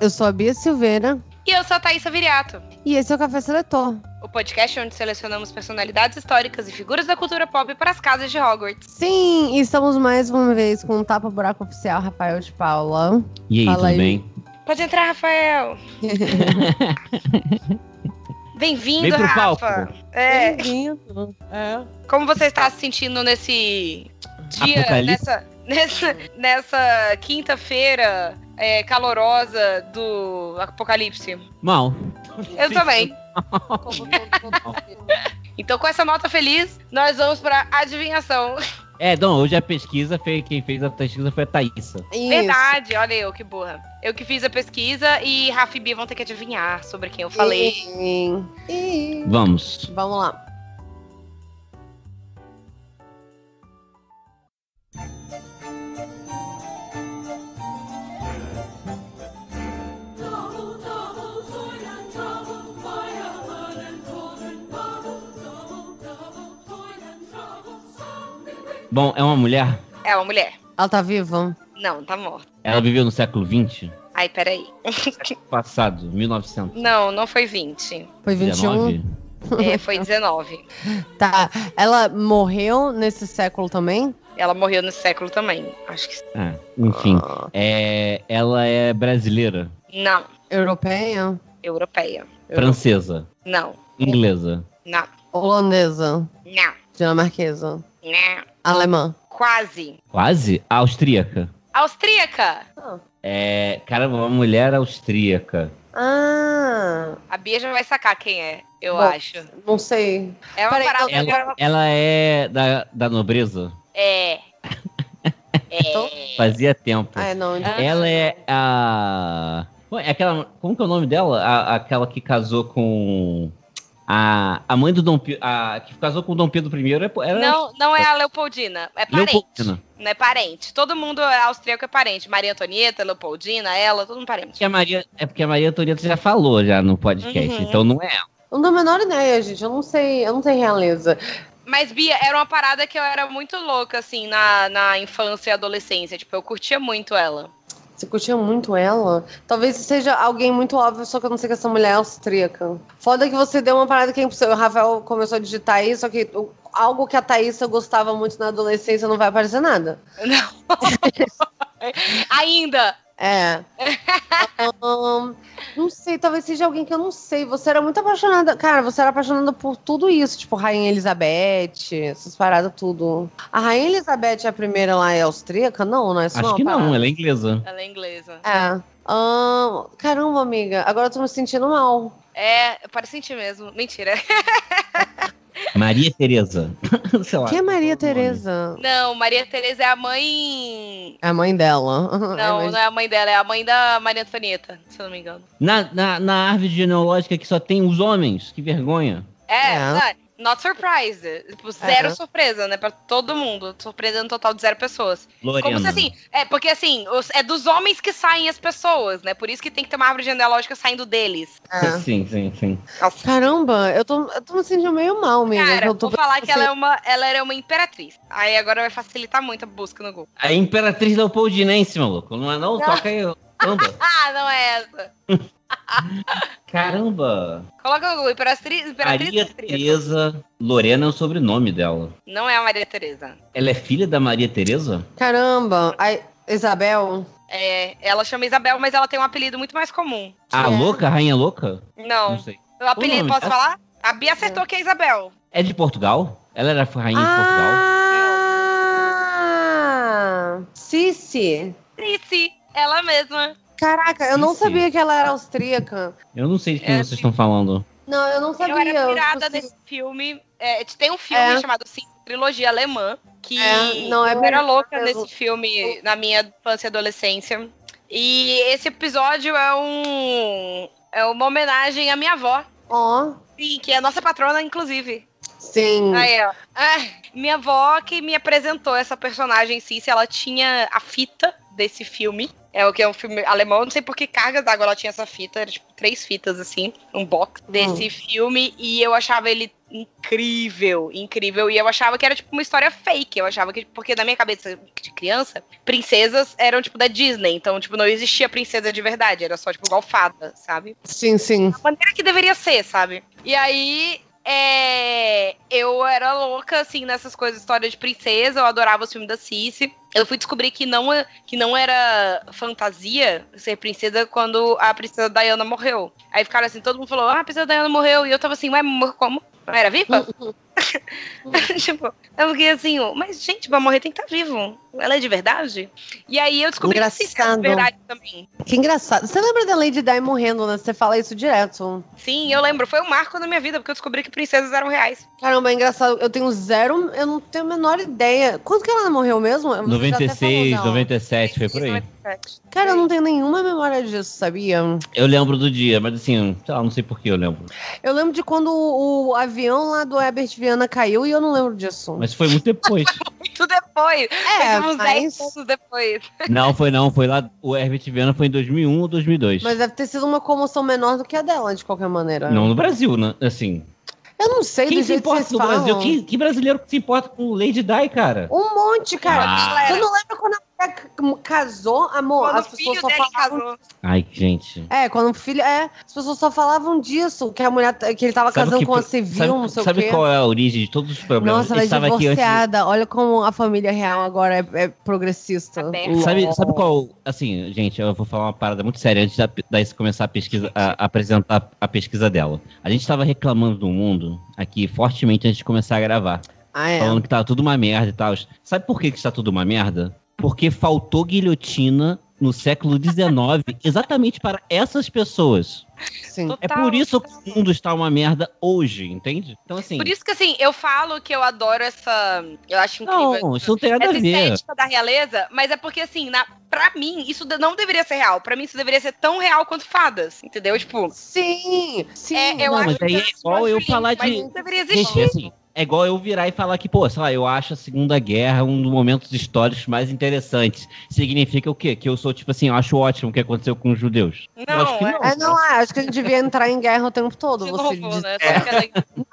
Eu sou a Bia Silveira E eu sou a Thaisa Viriato, e esse é o Café Seletor. o podcast onde selecionamos personalidades históricas e figuras da cultura pop para as casas de Hogwarts. Sim, e estamos mais uma vez com o Tapa Buraco Oficial Rafael de Paula. E aí, Fala tudo aí. bem? Pode entrar, Rafael! Bem-vindo, Vem pro Rafa! palco. É, Bem-vindo. É. como você está se sentindo nesse dia, Apocalipse? nessa, nessa, nessa quinta-feira é, calorosa do Apocalipse? Mal. Eu também. Então, com essa nota feliz, nós vamos para adivinhação. É, não, hoje a pesquisa foi quem fez a pesquisa foi a Thaísa. Isso. Verdade, olha eu, que burra. Eu que fiz a pesquisa e Rafa e Bia vão ter que adivinhar sobre quem eu falei. Sim. Ih. Vamos. Vamos lá. Bom, é uma mulher. É uma mulher. Ela tá viva? Não, tá morta. Ela viveu no século XX, Ai, peraí. passado, 1900. Não, não foi 20. Foi 21? 19? É, foi 19. Tá. Ela morreu nesse século também? Ela morreu nesse século também. Acho que. Ah, enfim. Ah, É, ela é brasileira, Não. europeia? Europeia. francesa, Não. inglesa, Não. Holandesa? Não. Dinamarquesa? Não. Alemã? Quase. quase austríaca. Austríaca. É, caramba, uma mulher austríaca. Ah, A Bia já vai sacar quem é, eu Bom. acho. não sei. É uma Peraí, parada. Ela, agora- ela é da, da nobreza? É. Então? É. Fazia tempo. Ah, é, não. Ah. Ela é a. É aquela. Como que é o nome dela? A- aquela que casou com. A, a mãe do Dom Pedro. A que casou com o Dom Pedro I era. era Não, não é a Leopoldina. É parente. Leopoldina. Não é parente. Todo mundo austríaco é parente. Maria Antonieta, Leopoldina, ela, todo mundo parente. Porque a Maria, é porque a Maria Antonieta já falou já no podcast, Uhum. então não é ela. Eu não tenho a menor ideia, gente. Eu não sei. Eu não tenho realeza. Mas, Bia, era uma parada que eu era muito louca, assim, na, na infância e adolescência. Tipo, eu curtia muito ela. Você curtia muito ela? Talvez seja alguém muito óbvio, só que eu não sei que essa mulher é austríaca. Foda que você deu uma parada que é impossível. O Rafael começou a digitar aí, só que algo que a Thaísa gostava muito na adolescência não vai aparecer nada. Não. Ainda. É. Ahn, não sei, talvez seja alguém que eu não sei. Você era muito apaixonada. Cara, você era apaixonada por tudo isso, tipo Rainha Elizabeth, essas paradas tudo. A Rainha Elizabeth é a primeira lá, é austríaca? Não, não é só Acho uma que não, parada. ela é inglesa. Ela é inglesa. É. Ahn, caramba, amiga, agora eu tô me sentindo mal. É, para sentir mesmo. Mentira. Maria Tereza. Sei lá. Quem é Maria. Tereza? Não, Maria Tereza é a mãe. É a mãe dela. Não, É, mas- não é a mãe dela, é a mãe da Maria Antonieta, se eu não me engano. Na, na, na árvore genealógica que só tem os homens, que vergonha. É, É. não, not surprise. Tipo, zero É. surpresa, né? Pra todo mundo. Surpresa no total de zero pessoas. Lorena. Como se assim, é, porque assim, os- é dos homens que saem as pessoas, né? Por isso que tem que ter uma árvore genealógica saindo deles. é. Sim, sim, sim. Nossa. Caramba, eu tô, eu tô me sentindo meio mal, amiga. Cara, eu tô vou falar que ela, é uma, ela era uma imperatriz. Aí agora vai facilitar muito a busca no Google. A Imperatriz Leopoldinense, maluco. Não é não? Toca aí. Anda. Ah, não é essa. Caramba. Coloca no Google, imperatriz, imperatriz Maria. Tereza. Lorena é o sobrenome dela. Não é a Maria Tereza. Ela é filha da Maria Tereza? Caramba, a Isabel. É, ela chama Isabel, mas ela tem um apelido muito mais comum. A É. louca, a rainha louca? Não. Não sei. O apelido, nome posso dela? falar? A Bia acertou que é Isabel. É de Portugal? Ela era rainha de Portugal? Ah! Cici. Cici, ela mesma. Caraca, eu não sabia que ela era austríaca. Eu não sei de quem É, vocês sim. estão falando. Não, eu não sabia. eu era eu, pirada tipo assim, nesse filme. É, tem um filme É. chamado Sim, Trilogia Alemã, que É, não, é eu era louca eu- nesse filme na minha infância e adolescência. E esse episódio é um. É uma homenagem à minha avó. Ó, Sim, que é a nossa patrona, inclusive. sim. Aí, ó. Ah, minha avó que me apresentou essa personagem Cici, ela tinha a fita desse filme. É o que é um filme alemão, não sei por que cargas d'água ela tinha essa fita, era tipo três fitas assim, um box desse filme e eu achava ele incrível, incrível e eu achava que era tipo uma história fake, eu achava que porque na minha cabeça de criança, princesas eram tipo da Disney, então tipo não existia princesa de verdade, era só tipo igual fada, sabe? Sim, sim. da maneira que deveria ser, sabe? E aí, é, eu era louca, assim, nessas coisas, história de princesa, eu adorava os filmes da Cici. Eu fui descobrir que não, que não era fantasia ser princesa quando a princesa Diana morreu. Aí ficaram assim, todo mundo falou, ah, a princesa Diana morreu. E eu tava assim, ué, como? Não era viva? tipo, eu fiquei assim, ó, mas gente, pra morrer tem que estar vivo. Ela é de verdade? E aí eu descobri que Cici era de Engraçado. verdade também. Que engraçado. Você lembra da Lady Di morrendo, né? Você fala isso direto. Sim, eu lembro, foi um marco na minha vida, porque eu descobri que princesas eram reais. Caramba, é engraçado. Eu tenho zero. Eu não tenho a menor ideia. Quando que ela morreu mesmo? Falou 96, dela. 97, foi por aí. 97. Cara, eu não tenho nenhuma memória disso, sabia? Eu lembro do dia, mas assim, sei lá, não sei por que eu lembro. Eu lembro de quando o, o avião lá do Herbert Viana caiu e eu não lembro disso. Mas foi muito depois. Muito depois. é, foi uns 10 mas, anos depois. não, foi não, foi lá. O Herbert Viana foi em 2001 ou 2002. mas deve ter sido uma comoção menor do que a dela, de qualquer maneira. Não no Brasil, né? Assim. Eu não sei Quem do se que importa vocês no falam. Brasil? Que, que brasileiro que se importa com Lady Di, cara? Um monte, cara. Ah. Você não lembra quando a casou, amor? Quando as pessoas só falavam. casou. Ai, gente. É, quando o filho. É, as pessoas só falavam disso, que a mulher. que ele tava Sabe casando que- com a civil, sabe, não sei sabe o quê. qual é a origem de todos os problemas? Nossa, ela é estava aqui antes. divorciada. Olha como a família real agora é, é progressista. Aberta. Sabe, sabe qual. Assim, gente, eu vou falar uma parada muito séria antes da, da começar a pesquisa, a, a apresentar a pesquisa dela. A gente tava reclamando do mundo aqui fortemente antes de começar a gravar. Ah, é. Falando que tava tudo uma merda e tal. Sabe por que, que está tudo uma merda? Porque faltou guilhotina no século XIX exatamente para essas pessoas. Sim. É por isso que o mundo está uma merda hoje, entende? Então, assim. Por isso que, assim, eu falo que eu adoro essa. Eu acho incrível. Não, isso não tem nada a essa ver. estética da realeza, mas é porque, assim, na, pra mim, isso de- não deveria ser real. Pra mim, isso deveria ser tão real quanto fadas, entendeu? Tipo, Sim, sim. é, eu Não, acho mas aí que é eu igual eu falar lindo, mas de- não deveria Gente, existir. assim, é igual eu virar e falar que, pô, sei lá, eu acho a Segunda Guerra um dos momentos históricos mais interessantes. Significa o quê? Que eu sou, tipo assim, eu acho ótimo o que aconteceu com os judeus. eu Não, acho que é- não. É, não, é, acho que a gente devia entrar em guerra o tempo todo. de Você novo, diz, né? Só que ela-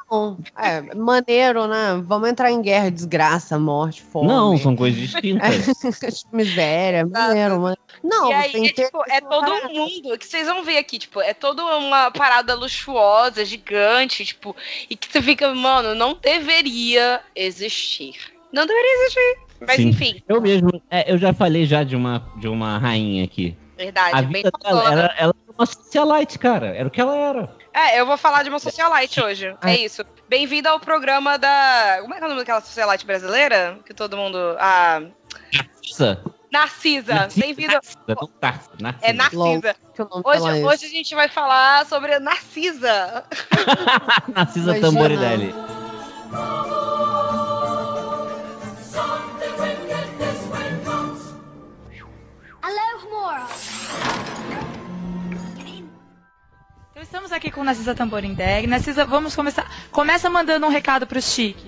não. É, maneiro, né? Vamos entrar em guerra, desgraça, morte, fome. Não, são coisas distintas. Miséria, maneiro, mano. Não, e aí, tem é, tipo, é todo um mundo que vocês vão ver aqui, tipo, é toda uma parada luxuosa, gigante, tipo, e que você fica, mano, não deveria existir. Não deveria existir. Mas Sim. enfim, Eu mesmo, é, eu já falei já de uma, de uma rainha aqui. verdade, A bem vida dela, era, ela era uma socialite, cara. Era o que ela era. É, eu vou falar de uma socialite hoje. Ah. É isso. Bem-vindo ao programa da. Como é que é o nome daquela socialite brasileira? Que todo mundo. A. Narcisa. Narcisa. Bem-vindo. Narcisa, não Narcisa. É Narcisa. O nome Hoje, é hoje a gente vai falar sobre Narcisa. Narcisa Imagina. Então estamos aqui com Narcisa Tamborindeg. Narcisa, vamos começar. Começa mandando um recado para os chiques.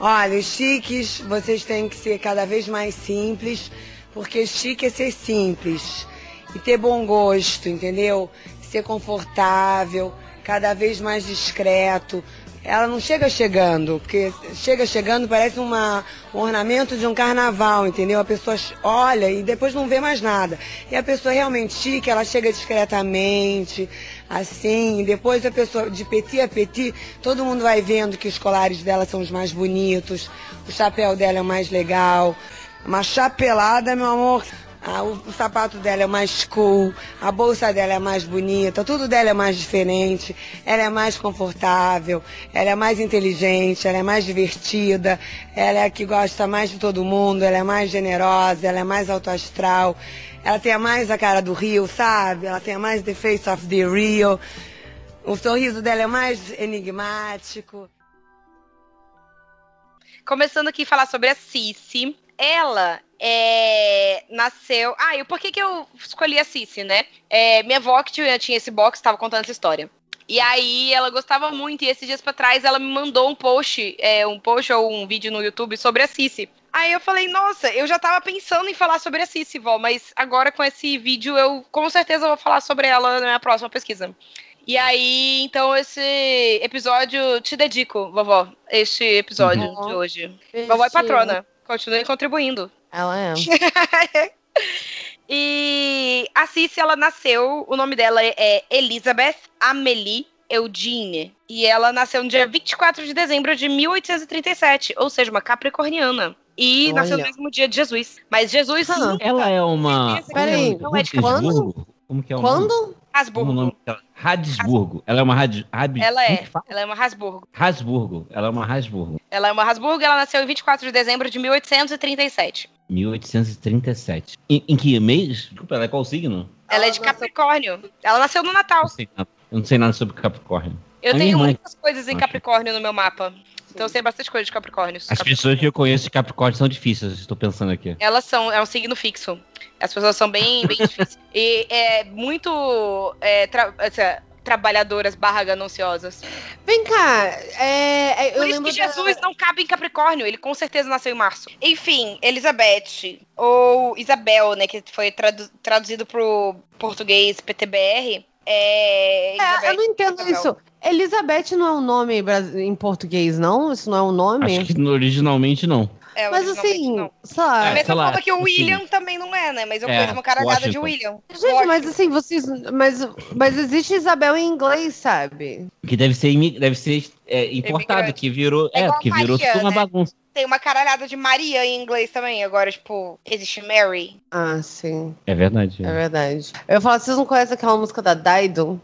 Olha, os chiques, vocês têm que ser cada vez mais simples, porque chique é ser simples e ter bom gosto, entendeu? Ser confortável, cada vez mais discreto. Ela não chega chegando, porque chega chegando parece uma, um ornamento de um carnaval, entendeu? A pessoa olha e depois não vê mais nada. E a pessoa realmente chique, ela chega discretamente, assim, depois a pessoa, de petit a petit, todo mundo vai vendo que os colares dela são os mais bonitos, o chapéu dela é o mais legal. Uma chapelada, meu amor. Ah, o, sapato dela é mais cool, a bolsa dela é mais bonita, tudo dela é mais diferente, ela é mais confortável, ela é mais inteligente, ela é mais divertida, ela é a que gosta mais de todo mundo, ela é mais generosa, ela é mais autoastral, ela tem a mais a cara do Rio, sabe? Ela tem a mais the face of the Rio. O sorriso dela é mais enigmático. Começando aqui a falar sobre a Cici. Ela é, nasceu. Ah, e por que, que eu escolhi a Cici, né? É, minha avó que tinha, tinha esse box estava contando essa história. E aí ela gostava muito, e esses dias pra trás ela me mandou um post, é, um post ou um vídeo no YouTube sobre a Cici. Aí eu falei, nossa, eu já tava pensando em falar sobre a Cici, vó, mas agora com esse vídeo eu com certeza vou falar sobre ela na minha próxima pesquisa. E aí, então, esse episódio te dedico, vovó. Este episódio Uhum. de hoje. Vovó é patrona. Continue contribuindo. Ela é. E a Cici, ela nasceu, o nome dela é Elizabeth Amelie Eugene. E ela nasceu no dia 24 de dezembro de 1837, ou seja, uma capricorniana. E Olha. nasceu no mesmo dia de Jesus. Mas Jesus Ah. Ela é uma. Peraí, não é de Habsburgo? Como que é o nome? Quando? Como é o Habsburgo. nome dela? Habsburgo. Ela é uma Had... Hab... Ela é. fala? Ela é uma Habsburgo. Habsburgo. Ela é uma Habsburgo. Ela é uma Habsburgo, ela nasceu em 24 de dezembro de 1837. 1837. Em, em que mês? Desculpa, ela é qual signo? Ela é Ela de nasceu- Capricórnio. Ela nasceu no Natal. Não sei nada. Eu não sei nada sobre Capricórnio. Eu tenho muitas coisas em. Capricórnio no meu mapa. Então eu sei bastante coisa de Capricórnio. As pessoas que eu conheço de Capricórnio são difíceis, estou pensando aqui. Elas são, é um signo fixo. As pessoas são bem, bem difíceis. E é muito é, tra- essa, trabalhadoras barra gananciosas. Vem cá, é, é, eu Por isso lembro que da- Jesus não cabe em Capricórnio. Ele com certeza nasceu em março. Enfim, Elizabeth, ou Isabel, né, que foi tradu- traduzido pro português PTBR. É, É, Elizabeth eu não entendo Isabel. isso. Elizabeth não é um nome em português, não? Isso não é um nome? Acho que originalmente não. É, Mas assim, não. sei lá. Da É, mesma sei lá, forma que o assim, William também não é, né? Mas eu é, conheço uma caralhada de Washington. William. Gente, mas assim, vocês. Mas, mas existe Isabel em inglês, sabe? Que deve ser, deve ser é, importado, que virou. É É, igual que virou tudo uma né? bagunça. Tem uma caralhada de Maria em inglês também. Agora, tipo, existe Mary. Ah, sim. É verdade. É verdade. Eu falo, vocês não conhecem aquela música da Dido?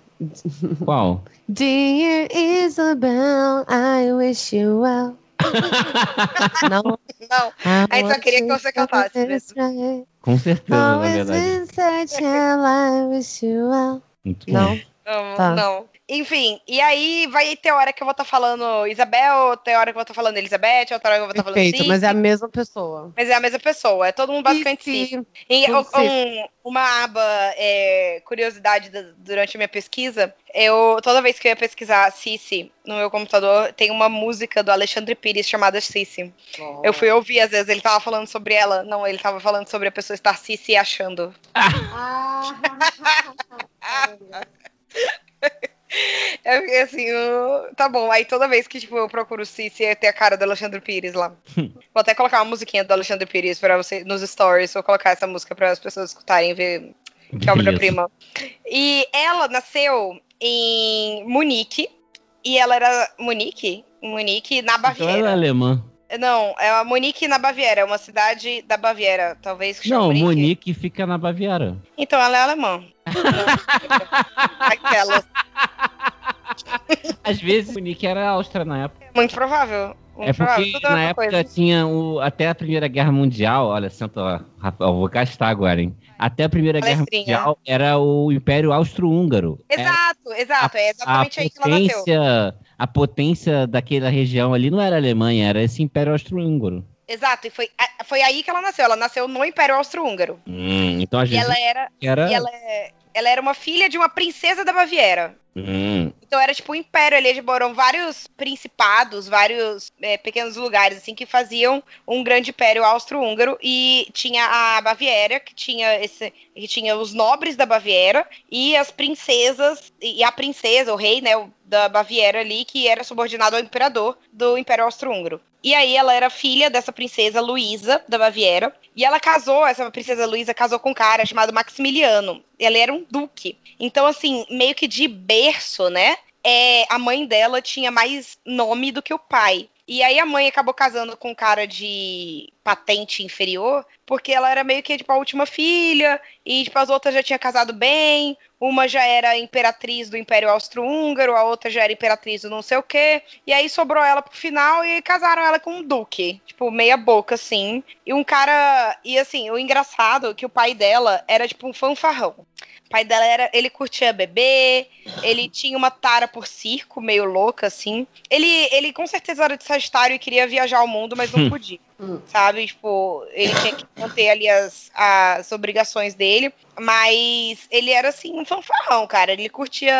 Qual? Dear Isabel, I wish you well. não. Não. Aí só queria que você cantasse mesmo. Com certeza, na Always verdade. in such a I wish you well. Muito bom. Não. Não, Tá. não. Enfim, e aí vai ter hora que eu vou estar falando Isabel, tem hora que eu vou estar falando Elizabeth, outra hora que eu vou estar falando Perfeito, Cici. mas é a mesma pessoa. Mas é a mesma pessoa, é todo mundo basicamente Cici. E um- um- uma aba é, curiosidade da- durante a minha pesquisa, eu toda vez que eu ia pesquisar Cici no meu computador, tem uma música do Alexandre Pires chamada Cici. Eu fui ouvir, às vezes ele tava falando sobre ela, não, ele tava falando sobre a pessoa estar se se achando. Eu fiquei assim, "Uh, tá bom. Aí toda vez que tipo, eu procuro Cici, tem a cara do Alexandre Pires lá. Vou até colocar uma musiquinha do Alexandre Pires pra você nos stories. Vou colocar essa música para as pessoas escutarem e ver que é obra-prima. E ela nasceu em Munique. E ela era Munique? Munique, na Então ela é Baviera. alemã. Não, é a Munique na Baviera, é uma cidade da Baviera, talvez que Não. Monique fica na Baviera. Então ela é alemã. Aquela. Às vezes Monique era Áustria na época. Muito provável. Muito É provável. porque Tudo é na época coisa. tinha o, até a Primeira Guerra Mundial, olha, senta lá, eu vou gastar agora, hein? Até a Primeira Guerra Palestrinha. Mundial era o Império Austro-Húngaro. Era Exato, exato. é exatamente a aí que ela nasceu. A potência daquela região ali não era a Alemanha, era esse Império Austro-Húngaro. Exato, e foi, a- foi aí que ela nasceu. Ela nasceu no Império Austro-Húngaro. Hum, então às E vezes ela era, era. e ela, é- ela era uma filha de uma princesa da Baviera. Hum, Então era tipo um império ali, eles moram vários principados, vários é, pequenos lugares assim que faziam um grande império austro-húngaro e tinha a Baviera que tinha esse, que tinha os nobres da Baviera e as princesas e a princesa, o rei, né, da Baviera ali que era subordinado ao imperador do Império Austro-Húngaro. E aí ela era filha dessa princesa Luísa da Baviera e ela casou, essa princesa Luísa casou com um cara chamado Maximiliano. Ela era um duque. Então assim, meio que de berço, né? é, a mãe dela tinha mais nome do que o pai. E aí a mãe acabou casando com um cara de patente inferior, porque ela era meio que tipo a última filha e tipo as outras já tinham casado bem, uma já era imperatriz do Império Austro-Húngaro, a outra já era imperatriz do não sei o quê, e aí sobrou ela pro final e casaram ela com um duque, tipo meia boca assim. E um cara, e assim, o engraçado é que o pai dela era tipo um fanfarrão. O pai dela era, ele curtia beber, ele tinha uma tara por circo, meio louca assim. Ele, ele com certeza era de Sagitário e queria viajar ao mundo, mas não podia. Sabe? Tipo, ele tinha que manter ali as, as obrigações dele. Mas ele era assim, um fanfarrão, cara. Ele curtia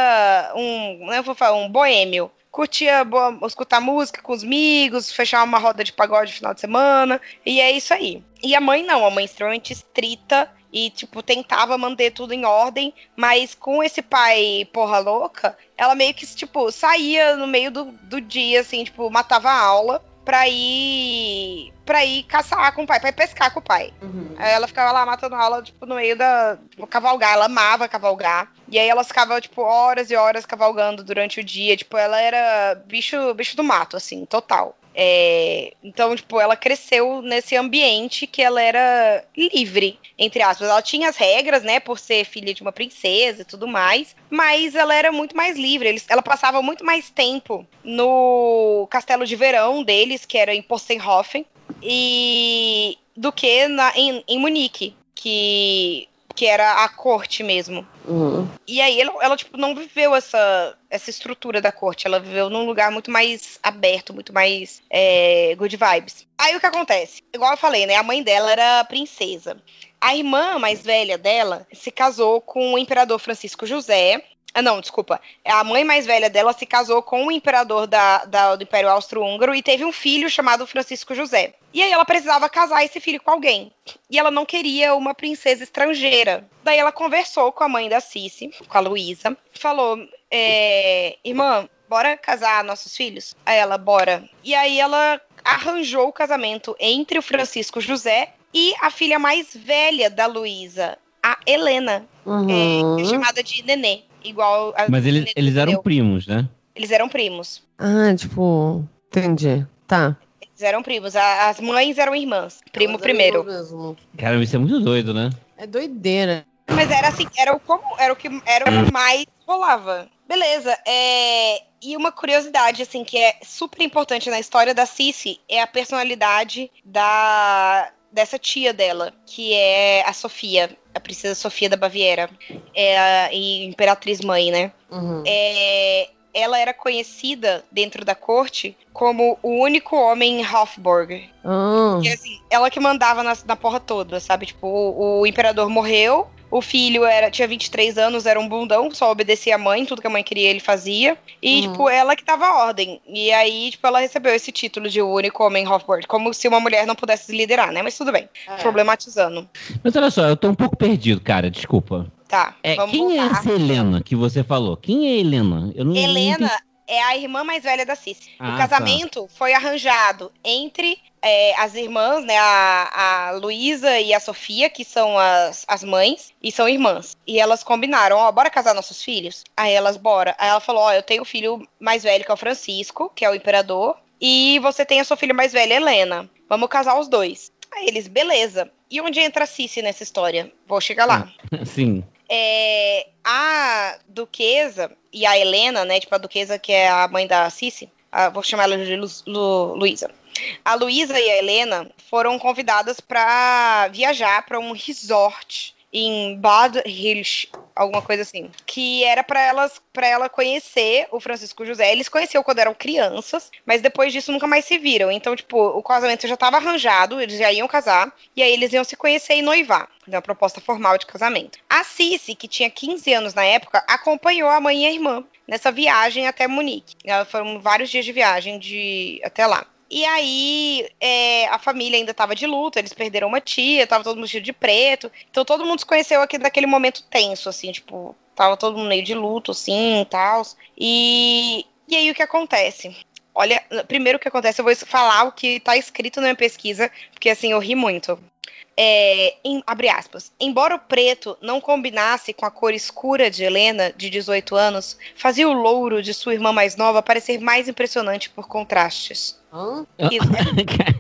um. Não é um fanfarrão, um boêmio curtia boa, escutar música com os amigos, fechar uma roda de pagode no final de semana, e é isso aí. E a mãe não, a mãe extremamente estrita e, tipo, tentava manter tudo em ordem, mas com esse pai porra louca, ela meio que, tipo, saía no meio do, do dia, assim, tipo, matava a aula pra ir pra ir caçar com o pai, pra ir pescar com o pai. Uhum. Aí ela ficava lá matando aula, tipo, no meio da. Tipo, cavalgar. Ela amava cavalgar. E aí elas ficavam, tipo, horas e horas cavalgando durante o dia. Tipo, ela era bicho, bicho do mato, assim, total. É, então, tipo, ela cresceu nesse ambiente que ela era livre, entre aspas. Ela tinha as regras, né, por ser filha de uma princesa e tudo mais, mas ela era muito mais livre. Eles, ela passava muito mais tempo no castelo de verão deles, que era em Possenhofen, e do que na, em, em Munique, que que era a corte mesmo. Uhum. E aí ela, ela, tipo, não viveu essa, essa estrutura da corte. Ela viveu num lugar muito mais aberto, muito mais é, good vibes. Aí o que acontece? Igual eu falei, né? A mãe dela era princesa. A irmã mais velha dela se casou com o imperador Francisco José. Ah, não, desculpa. A mãe mais velha dela se casou com o imperador da, da do Império Austro-Húngaro e teve um filho chamado Francisco José. E aí ela precisava casar esse filho com alguém. E ela não queria uma princesa estrangeira. Daí ela conversou com a mãe da Cici, com a Luísa, falou: é, Irmã, bora casar nossos filhos? Aí ela, bora. E aí ela arranjou o casamento entre o Francisco José e a filha mais velha da Luísa, a Helena, Uhum. é, chamada de Nenê. Igual a Mas eles, eles eram deu. primos, né? Eles eram primos. Ah, tipo, entendi. Tá. Eles eram primos. A- As mães eram irmãs. Primo primeiro. Mesmo. Cara, isso é muito doido, né? É doideira. Mas era assim, era o, como, era o que era o que mais rolava. Beleza. É, e uma curiosidade, assim, que é super importante na história da Cici é a personalidade da dessa tia dela, que é a Sofia, a princesa Sofia da Baviera. É a e imperatriz mãe, né? Uhum. É, ela era conhecida dentro da corte como o único homem em Hofburg. Ah, E assim, ela que mandava na, na porra toda, sabe? Tipo, o, o imperador morreu, o filho era, tinha 23 anos, era um bundão, só obedecia a mãe, tudo que a mãe queria ele fazia. E, Uhum. tipo, ela que dava a ordem. E aí, tipo, ela recebeu esse título de o único homem em Hofburg, como se uma mulher não pudesse liderar, né? Mas tudo bem, É. problematizando. Mas olha só, eu tô um pouco perdido, cara, desculpa. Tá, É, vamos quem é voltar. essa Helena que você falou? Quem é Helena? Eu não, não Helena entendi. é a irmã mais velha da Cici. Ah, o casamento foi arranjado entre é, as irmãs, né, a, a Luísa e a Sofia, que são as, as mães, e são irmãs. E elas combinaram, ó, bora casar nossos filhos? Aí elas, bora. Aí ela falou, ó, eu tenho o filho mais velho, que é o Francisco, que é o imperador, e você tem a sua filha mais velha, Helena. Vamos casar os dois. Aí eles, beleza. E onde entra a Cici nessa história? Vou chegar lá Sim. é, a duquesa e a Helena, né? Tipo, a duquesa que é a mãe da Cici, a- vou chamar ela de Lu, Lu- Luísa. A Luísa e a Helena foram convidadas para viajar para um resort em Bad Hills, alguma coisa assim, que era para elas, para ela conhecer o Francisco José. Eles conheceram quando eram crianças, mas depois disso nunca mais se viram. Então, tipo, o casamento já estava arranjado, eles já iam casar, e aí eles iam se conhecer e noivar. Uma proposta formal de casamento. A Cici, que tinha 15 anos na época, acompanhou a mãe e a irmã nessa viagem até Munique. Foram vários dias de viagem de até lá. E aí, é, a família ainda estava de luto, eles perderam uma tia, tava todo mundo vestido de preto. Então todo mundo se conheceu aqui naquele momento tenso, assim, tipo, tava todo mundo meio de luto, assim, e tal. E, e aí o que acontece? Olha, primeiro o que acontece, eu vou falar o que tá escrito na minha pesquisa, porque assim, eu ri muito. É, em, abre aspas. Embora o preto não combinasse com a cor escura de Helena, de 18 anos, fazia o louro de sua irmã mais nova parecer mais impressionante por contrastes. Hã?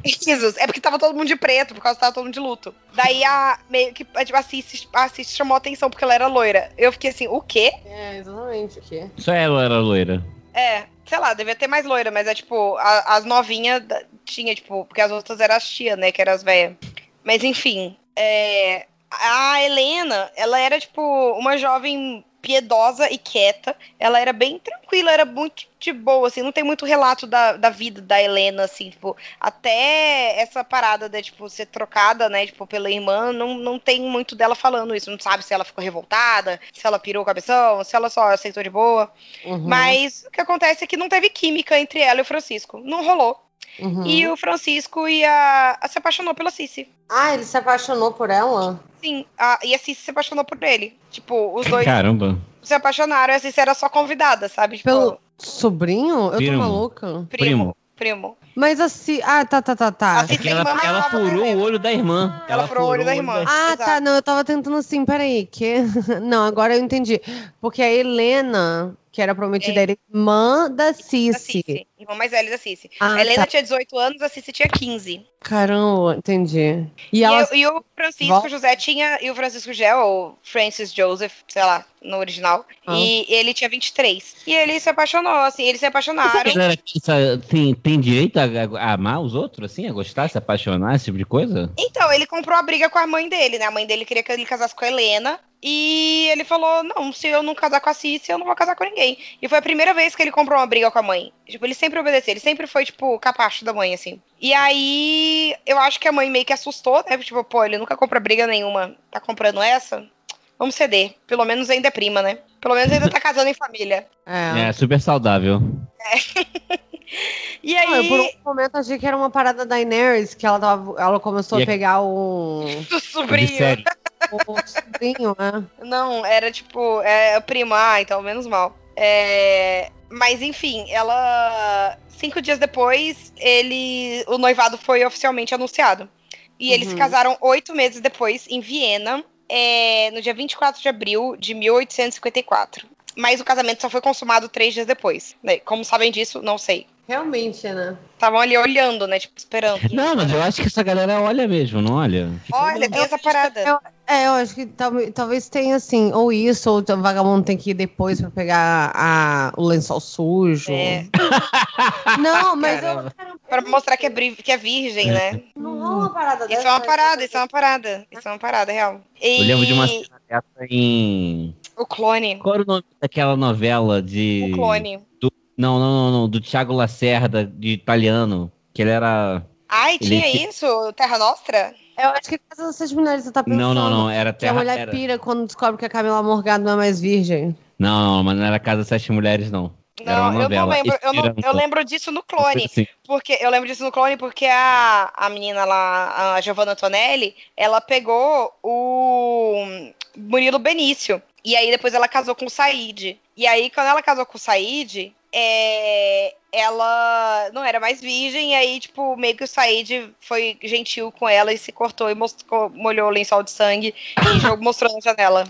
Risos. É porque tava todo mundo de preto, por causa que tava todo mundo de luto. Daí a meio que tipo, a Cici, a chamou atenção porque ela era loira. Eu fiquei assim, o quê? É, exatamente. O quê? Só ela era loira. É, sei lá, devia ter mais loira, mas é tipo, a- as novinhas tinha, tipo, porque as outras eram as tia, né, que eram as velhas. Mas enfim, é, a Helena, ela era, tipo, uma jovem piedosa e quieta. Ela era bem tranquila, era muito de boa, assim, não tem muito relato da, da vida da Helena, assim, tipo, até essa parada de, tipo, ser trocada, né, tipo, pela irmã, não, não tem muito dela falando isso, não sabe se ela ficou revoltada, se ela pirou o cabeção, se ela só aceitou de boa. Uhum, Mas o que acontece é que não teve química entre ela e o Francisco. Não rolou. Uhum. E o Francisco ia, se apaixonou pela Cici. Ah, ele se apaixonou por ela? Sim, a, e a Cici se apaixonou por ele. Tipo, os dois Caramba. se apaixonaram e a Cici era só convidada, sabe? Tipo, Pelo sobrinho? Eu Primo. tô maluca. primo. Primo. Primo. Mas assim. Ah, tá, tá, tá, tá. A Cici É ela, irmã ela furou o olho da irmã. Ela furou o olho da irmã. Ah, Exato. tá. Não, eu tava tentando assim, peraí. Que... Não, agora eu entendi. Porque a Helena, que era prometida, É. era irmã da Da Cici. Irmã mais velha da Cici. Ah, a Helena tá. tinha 18 anos, a Cici tinha 15. Caramba, entendi. E, E, ela. eu- e o Francisco Volta. José tinha. E o Francisco José, ou Francis Joseph, sei lá, no original. Ah. E ele tinha 23. E ele se apaixonou, assim, eles se apaixonaram. Essa pensa, tem, tem direito a, a amar os outros, assim? A gostar, se apaixonar, esse tipo de coisa? Então, ele comprou a briga com a mãe dele, né? A mãe dele queria que ele casasse com a Helena. E ele falou: Não, se eu não casar com a Cici, eu não vou casar com ninguém. E foi a primeira vez que ele comprou uma briga com a mãe. Tipo, ele sempre obedeceu, ele sempre foi, tipo, capacho da mãe, assim. E aí, eu acho que a mãe meio que assustou, né? Tipo, pô, ele nunca compra briga nenhuma. Tá comprando essa? Vamos ceder. Pelo menos ainda é prima, né? Pelo menos ainda tá casando em família. É. É, super saudável. E Não, eu aí, por um momento achei que era uma parada da Daenerys, que ela, tava, ela começou E a a- pegar o, do sobrinho. Sério. o sobrinho, né? Não, era tipo, é prima, ah, então menos mal. É, mas enfim, ela. Cinco dias depois, ele. O noivado foi oficialmente anunciado. E eles se Uhum. casaram oito meses depois, em Viena, é, no dia 24 de abril de 1854. Mas o casamento só foi consumado três dias depois. né? Como sabem disso, não sei. Realmente, né? Estavam ali olhando, né? Tipo, esperando. Não, mas eu acho que essa galera olha mesmo, não olha? Fica Olha, tem essa parada. Eu- é, eu acho que talvez, talvez tenha assim, ou isso, ou o vagabundo tem que ir depois pra pegar a, o lençol sujo. É. Não, mas eu, Caramba. Pra mostrar que é, que é virgem, né? não rola uma parada dessa. Isso é uma parada, isso é uma parada. Isso é uma parada, real. E Eu lembro de uma cena dessa em. O clone. Qual era o nome daquela novela de. O clone. Não, não, não, não. Do Thiago Lacerda, de italiano. Que ele era. Ai, Ele tinha isso? Terra Nostra? Eu acho que Casa das Seis Mulheres você tá pensando. Não, não, não. Era Que a Terra. mulher Era... pira quando descobre que a Camila Morgado não é mais virgem. Não, não, mas não era Casa das Sete Mulheres, não. Era Não, eu não lembro. Eu, não- eu lembro disso no clone. assim. Porque eu lembro disso no clone porque a, a menina lá, a Giovanna Antonelli, ela pegou o Murilo Benício. E aí depois ela casou com o Said. E aí, quando ela casou com o Said, é, ela não era mais virgem, e aí, tipo, meio que o Said foi gentil com ela e se cortou e mostrou, molhou o lençol de sangue e mostrou na janela.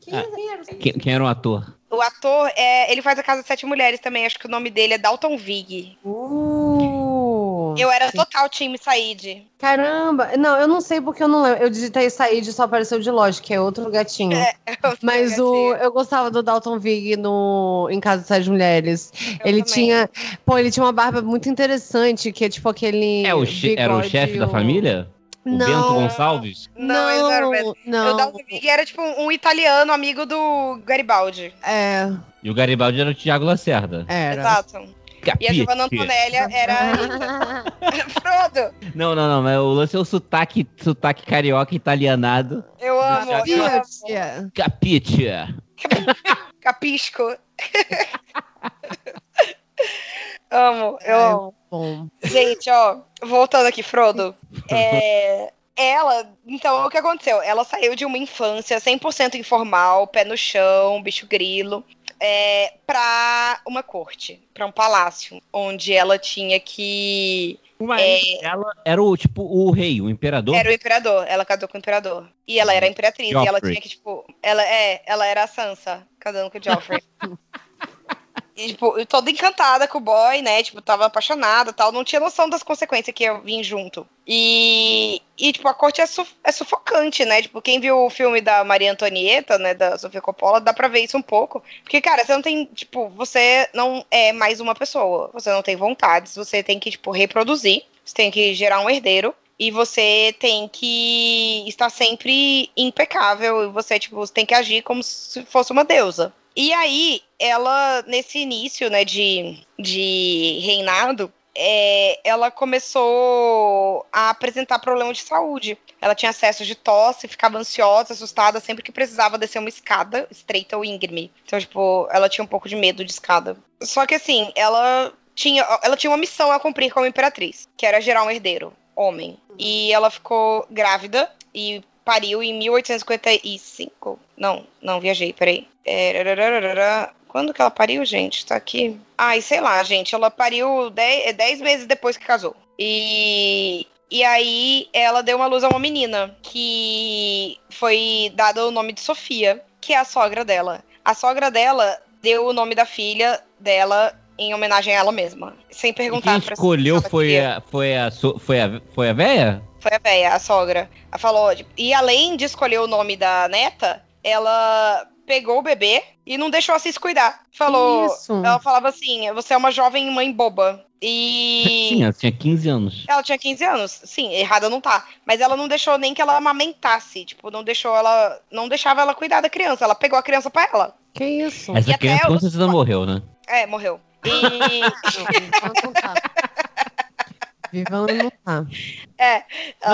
Quem, quem era esse? Quem, quem era o ator? O ator, é, ele faz a Casa de Sete Mulheres também, acho que o nome dele é Dalton Vig. Uh, Eu era sim. total time Said. Caramba! Não, eu não sei porque eu não lembro. Eu digitei Said e só apareceu de lógico, que é outro gatinho. Mas o, eu gostava do Dalton Vig no Em Casa de Sete Mulheres. ele tinha. Pô, ele tinha uma barba muito interessante, que é tipo aquele. É o che- era o bigode, chefe da o- família? O Não. Bento Gonçalves? Não, não era o Bento. não. O Dalton Vig era tipo um italiano amigo do Garibaldi. É, E o Garibaldi era o Thiago Lacerda. era. Exato. E a Capite. Giovanna Antonelli era. Frodo, Não, não, não, mas o lance é o sotaque, sotaque carioca italianado. eu amo. Eu amo. Capite. Capisco. amo, eu É. amo. Bom. Gente, ó, voltando aqui, Frodo. É, ela, então, o que aconteceu? Ela saiu de uma infância 100% informal, pé no chão, bicho grilo. é, pra uma corte, pra um palácio, onde ela tinha que. O marido dela era o, tipo, o rei, o imperador. Era o imperador, ela casou com o imperador. E ela era a imperatriz, e ela Joffrey. tinha que, tipo. Ela, é, ela era a Sansa, casando com o Joffrey. E, tipo, eu toda encantada com o boy, né? Tipo, tava apaixonada tal. Não tinha noção das consequências que ia vir junto. E, e tipo, a corte é, é sufocante, né? Tipo, quem viu o filme da Maria Antonieta, né? Da Sofia Coppola, dá pra ver isso um pouco. Porque, cara, você não tem, tipo, você não é mais uma pessoa. Você não tem vontades. Você tem que, tipo, reproduzir. Você tem que gerar um herdeiro. E você tem que estar sempre impecável. E você, tipo, você tem que agir como se fosse uma deusa. E aí, ela, nesse início, né, de, de reinado, é, ela começou a apresentar problema de saúde. Ela tinha acesso de tosse, ficava ansiosa, assustada sempre que precisava descer uma escada estreita ou íngreme. Então, tipo, ela tinha um pouco de medo de escada. Só que assim, ela tinha, ela tinha uma missão a cumprir como imperatriz, que era gerar um herdeiro, homem. E ela ficou grávida e pariu em 1855. Não, não, viajei, peraí. É. Quando que ela pariu, gente? Tá aqui. Ai, sei lá, gente. Ela pariu 10 dez meses depois que casou. E, e aí ela deu uma luz a uma menina que foi dado o nome de Sofia, que é a sogra dela. A sogra dela deu o nome da filha dela em homenagem a ela mesma. Sem E perguntar quem pra escolheu foi a, foi, a, foi, a, foi a véia? Foi a véia, a sogra. Ela falou. tipo, E além de escolher o nome da neta, ela pegou o bebê e não deixou a Cis cuidar. Falou. isso? Ela falava assim: você é uma jovem mãe boba. E. Sim, ela tinha 15 anos. Ela tinha 15 anos. Sim, errada não tá. Mas ela não deixou nem que ela amamentasse. Tipo, não deixou ela. Não deixava ela cuidar da criança. Ela pegou a criança pra ela. Que isso? Essa E até criança com os- certeza morreu, né? É, morreu. E. Viva não tá. Não tá. ela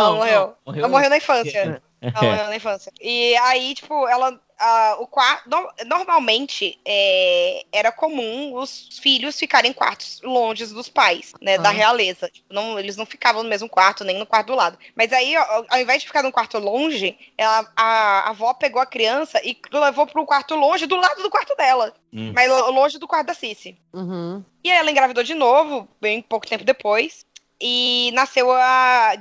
Não, morreu. não, morreu- Ela morreu na infância. É. Ela morreu na infância. E aí, tipo, ela. a- o quarto. Normalmente é, era comum os filhos ficarem em quartos longe dos pais, né? Da Ah. realeza. Tipo, não, eles não ficavam no mesmo quarto, nem no quarto do lado. Mas aí, ó, ao invés de ficar num quarto longe, ela, a, a avó pegou a criança e levou para um quarto longe do lado do quarto dela. Hum. Mas lo- longe do quarto da Cici. Uhum. E aí ela engravidou de novo, bem pouco tempo depois. E nasceu a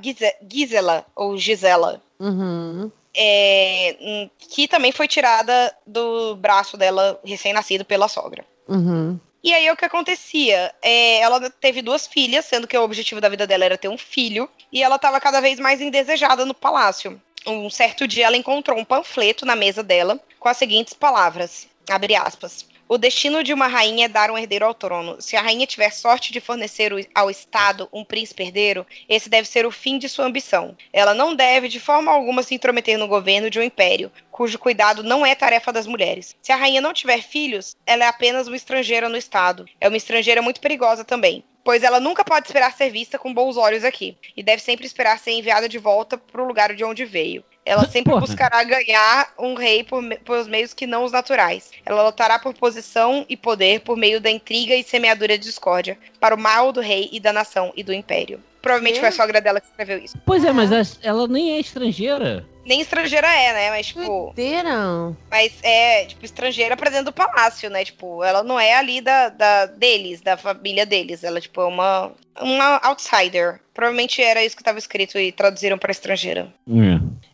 Gisela, ou Gisela Uhum. é, que também foi tirada do braço dela recém-nascido pela sogra. Uhum. E aí o que acontecia? É, ela teve duas filhas, sendo que o objetivo da vida dela era ter um filho, e ela estava cada vez mais indesejada no palácio. Um certo dia ela encontrou um panfleto na mesa dela com as seguintes palavras: abre aspas. O destino de uma rainha é dar um herdeiro ao trono. Se a rainha tiver sorte de fornecer ao Estado um príncipe herdeiro, esse deve ser o fim de sua ambição. Ela não deve, de forma alguma, se intrometer no governo de um império, cujo cuidado não é tarefa das mulheres. Se a rainha não tiver filhos, ela é apenas uma estrangeira no Estado. É uma estrangeira muito perigosa também. Pois ela nunca pode esperar ser vista com bons olhos aqui. E deve sempre esperar ser enviada de volta para o lugar de onde veio. Ela sempre Porra. buscará ganhar um rei por, me- por meios que não os naturais. Ela lutará por posição e poder por meio da intriga e semeadura de discórdia, para o mal do rei e da nação e do império. Provavelmente Quê? foi a sogra dela que escreveu isso. Pois é, mas ela nem é estrangeira. Nem estrangeira é, né? Mas, tipo. Doideira. Mas é, tipo, estrangeira pra dentro do palácio, né? Tipo, ela não é ali da, da deles, da família deles. Ela, tipo, é uma, uma outsider. Provavelmente era isso que tava escrito e traduziram pra estrangeira.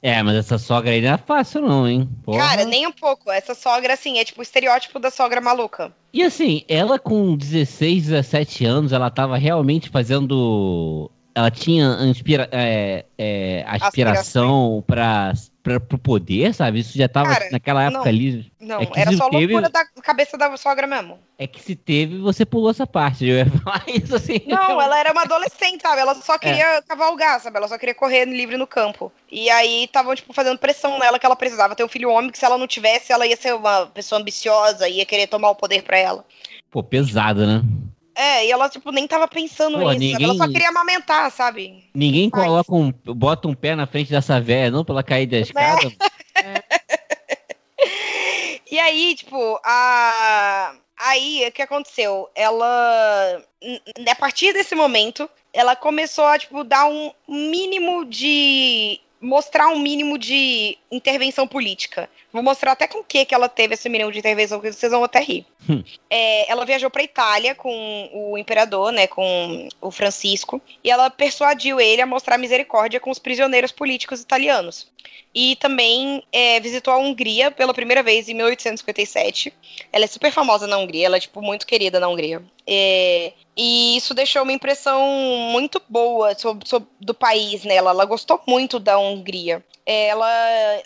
É, mas essa sogra aí não é fácil, não, hein? Porra. Cara, nem um pouco. Essa sogra, assim, é tipo o estereótipo da sogra maluca. E assim, ela com 16, 17 anos, ela tava realmente fazendo. Ela tinha inspira... é, é, aspiração para pro poder, sabe? Isso já tava Cara, naquela época não. ali. Não, É era só teve- loucura da cabeça da sogra mesmo. É que se teve, você pulou essa parte. Eu ia falar isso assim. Não, ela era uma adolescente, sabe? Ela É. só queria cavalgar, sabe? Ela só queria correr livre no campo. E aí estavam, tipo, fazendo pressão nela que ela precisava ter um filho homem, que se ela não tivesse, ela ia ser uma pessoa ambiciosa, ia querer tomar o poder pra ela. Pô, pesada, né? É, e ela, tipo, nem tava pensando Pô, nisso, sabe? Ela só ninguém- queria amamentar, sabe? Ninguém Mas- coloca um. bota um pé na frente dessa véia, não, pra ela cair da escada. E aí, tipo, a. Aí, o que aconteceu? Ela. A partir desse momento, ela começou a, tipo, dar um mínimo de mostrar um mínimo de intervenção política. Vou mostrar até com o que ela teve esse mínimo de intervenção, que vocês vão até rir. Hum. É, ela viajou para Itália com o imperador, né, com o Francisco, e ela persuadiu ele a mostrar misericórdia com os prisioneiros políticos italianos. E também é, visitou a Hungria pela primeira vez em 1857. Ela é super famosa na Hungria, ela é tipo muito querida na Hungria. É, e isso deixou uma impressão muito boa sobre, sobre- do país nela. Ela gostou muito da Hungria. Ela,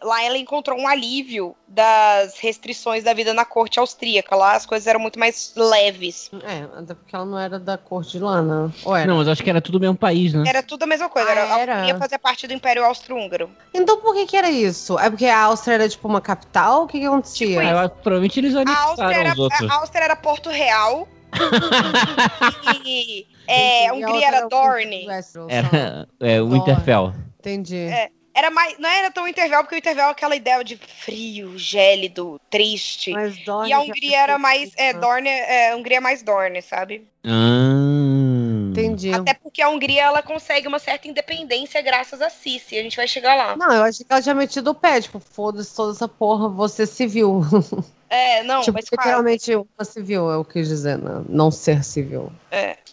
lá ela encontrou um alívio das restrições da vida na corte austríaca. Lá as coisas eram muito mais leves. É, até porque ela não era da cor de lana. Ou era? Não, mas eu acho que era tudo o mesmo país, né? Era tudo a mesma coisa. Ah, Era, a era? Hungria fazia parte do Império Austro-Húngaro. Então por que que era isso? É porque a Áustria era tipo uma capital? O que que acontecia? Ah, acho que provavelmente eles A Áustria, anexaram era, os outros. a Áustria era Porto Real. e é, Hungria era o Dorne. Era é, o. Winterfell. Entendi. É. Era mais, não era tão interval, porque o interval é aquela ideia de frio, gélido, triste. Mas Dorne e a Hungria era mais. É, Ah, Dorne, é, a Hungria é mais Dorne, sabe? Ah. Entendi. Até porque a Hungria ela consegue uma certa independência graças a Sissi. A gente vai chegar lá. Não, eu achei que ela tinha metido o pé, tipo, foda-se toda essa porra, você civil. É, não, tipo, mas literalmente uma civil, eu quis dizer, né? Não ser civil.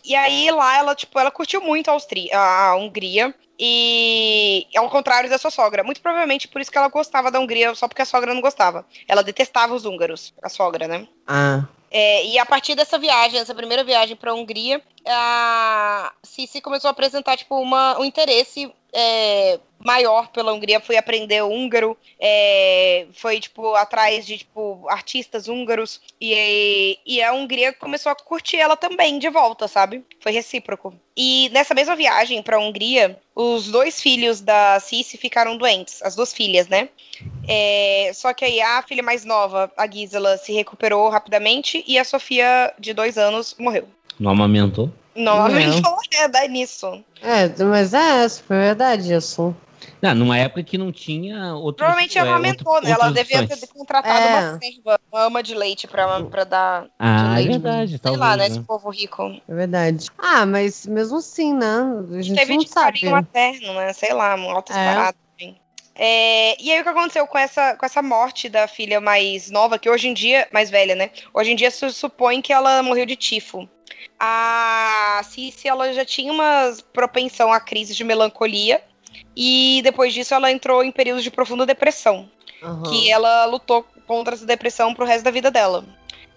E aí lá ela, tipo, ela curtiu muito a, Austria, a Hungria. E ao contrário da sua sogra. Muito provavelmente por isso que ela gostava da Hungria, só porque a sogra não gostava. Ela detestava os húngaros, a sogra, né? Ah, É, e a partir dessa viagem, essa primeira viagem para a Hungria, a Cici começou a apresentar tipo uma, um interesse é, maior pela Hungria, foi aprender húngaro, é, foi tipo atrás de tipo artistas húngaros e, e a Hungria começou a curtir ela também de volta, sabe? Foi recíproco. E nessa mesma viagem para a Hungria, os dois filhos da Cici ficaram doentes, as duas filhas, né? É, só que aí a filha mais nova, a Gisela, se recuperou rapidamente e a Sofia, de dois anos, morreu. Não amamentou? Não, Não. não é dar nisso. é, mas é, super verdade isso. Não, numa época que não tinha outro. Provavelmente ela amamentou, né? Ela devia ter contratado É. uma serva, uma ama de leite pra, pra dar Ah, é leite. verdade, Sei talvez. lá, né? né? Esse povo rico. É verdade. Ah, mas mesmo assim, né? A gente Teve não carinho sabe. materno, né? Sei lá, um altas É. paradas. É, e aí o que aconteceu com essa, com essa morte da filha mais nova, que hoje em dia, mais velha, né? Hoje em dia se supõe que ela morreu de tifo. A Cici, ela já tinha uma propensão a crises de melancolia. E depois disso ela entrou em períodos de profunda depressão Aham. que ela lutou contra essa depressão pro resto da vida dela.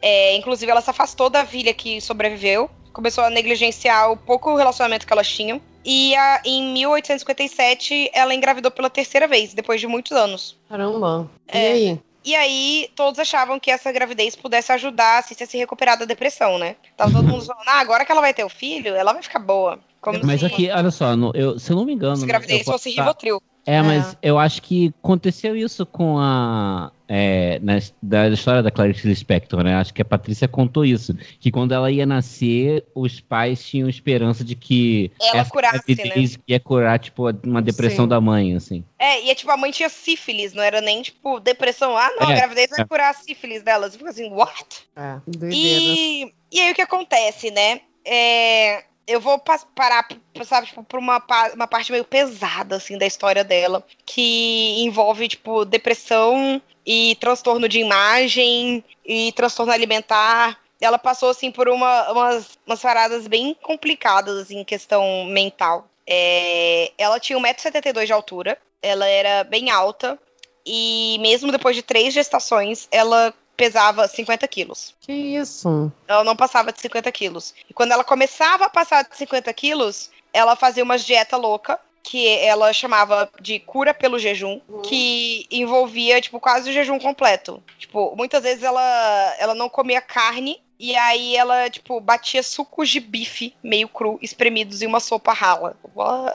É, inclusive, ela se afastou da filha que sobreviveu, começou a negligenciar o pouco relacionamento que elas tinham. E a- em 1857, ela engravidou pela terceira vez, depois de muitos anos. Caramba. E É. aí? E aí, todos achavam que essa gravidez pudesse ajudar a Cícia a se recuperar da depressão, né? Tava todo mundo falando, ah, agora que ela vai ter o filho, ela vai ficar boa. Como Mas se, aqui, olha só, no- eu, se eu não me engano. se né, gravidez fosse tá- Rivotril. É, mas eu acho que aconteceu isso com a. É, na, da história da Clarice Lispector, né? Acho que a Patrícia contou isso. Que quando ela ia nascer, os pais tinham esperança de que Ela essa curasse, né? gravidez ia curar, tipo, uma depressão Sim. da mãe, assim. É, e é tipo, a mãe tinha sífilis, não era nem, tipo, depressão. Ah, não, a É, gravidez vai é. curar a sífilis delas. Fica assim, what? É, doideira. E, e aí o que acontece, né? É, eu vou parar, sabe, tipo, por uma, uma parte meio pesada, assim, da história dela, que envolve, tipo, depressão e transtorno de imagem e transtorno alimentar. Ela passou, assim, por uma, umas, umas paradas bem complicadas, assim, em questão mental. É, ela tinha 1,72m de altura, ela era bem alta, e mesmo depois de três gestações, ela pesava 50 quilos. Que isso? Ela não passava de 50 quilos. E quando ela começava a passar de 50 quilos, ela fazia uma dieta louca, que ela chamava de cura pelo jejum, que envolvia, tipo, quase o jejum completo. Tipo, muitas vezes ela, ela não comia carne, e aí ela, tipo, batia sucos de bife meio cru, espremidos em uma sopa rala.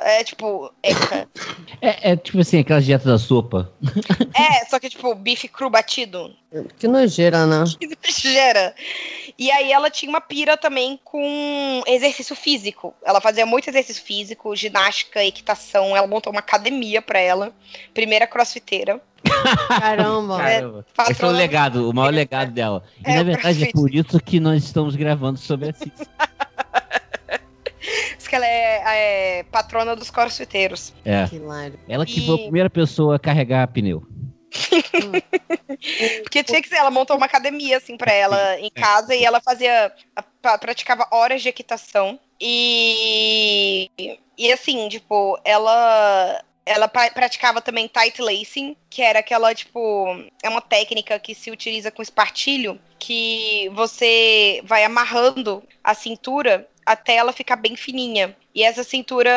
É, tipo, eca. É, é tipo assim, aquela dieta da sopa. é, só que, tipo, bife cru batido. Que nojeira, né? que gera. E aí ela tinha uma pira também com exercício físico. Ela fazia muito exercício físico, ginástica, equitação. Ela montou uma academia pra ela. Primeira crossfiteira. Caramba. Caramba. Esse foi o legado, o maior legado dela. E É, na verdade é por isso que nós estamos gravando sobre a Cis. que ela é, é patrona dos crossfiteiros. É. Que. Ela que E- foi a primeira pessoa a carregar pneu. Porque tinha que ser, ela montou uma academia, assim, pra ela em casa e ela fazia. praticava horas de equitação. E. E assim, tipo, ela. Ela pra- praticava também tight lacing, que era aquela, tipo, é uma técnica que se utiliza com espartilho, que você vai amarrando a cintura até ela ficar bem fininha. E essa cintura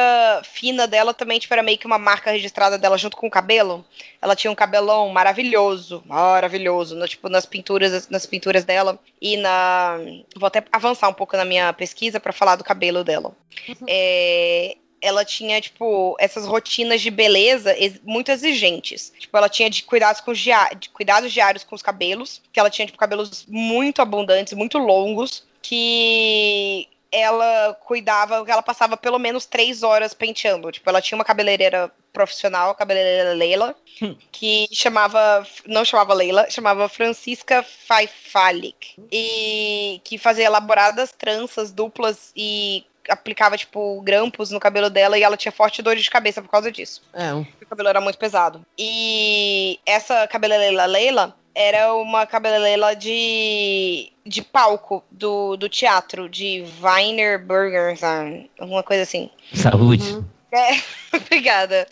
fina dela também, tipo, era meio que uma marca registrada dela junto com o cabelo. Ela tinha um cabelão maravilhoso, maravilhoso, no, tipo, nas pinturas, nas pinturas dela e na vou até avançar um pouco na minha pesquisa para falar do cabelo dela. É, ela tinha tipo essas rotinas de beleza muito exigentes. Tipo, ela tinha de cuidados com dia- de cuidados diários com os cabelos, que ela tinha tipo cabelos muito abundantes, muito longos, que ela cuidava, ela passava pelo menos três horas penteando. Tipo, ela tinha uma cabeleireira profissional, a cabeleireira Leila, que chamava, não chamava Leila, chamava Francisca Faifalik, e que fazia elaboradas tranças duplas e aplicava, tipo, grampos no cabelo dela e ela tinha forte dor de cabeça por causa disso É. porque o cabelo era muito pesado. E essa cabeleireira Leila era uma cabeleireira de, de palco do, do teatro, de Weiner Burgers, alguma coisa assim. Saúde. É, obrigada.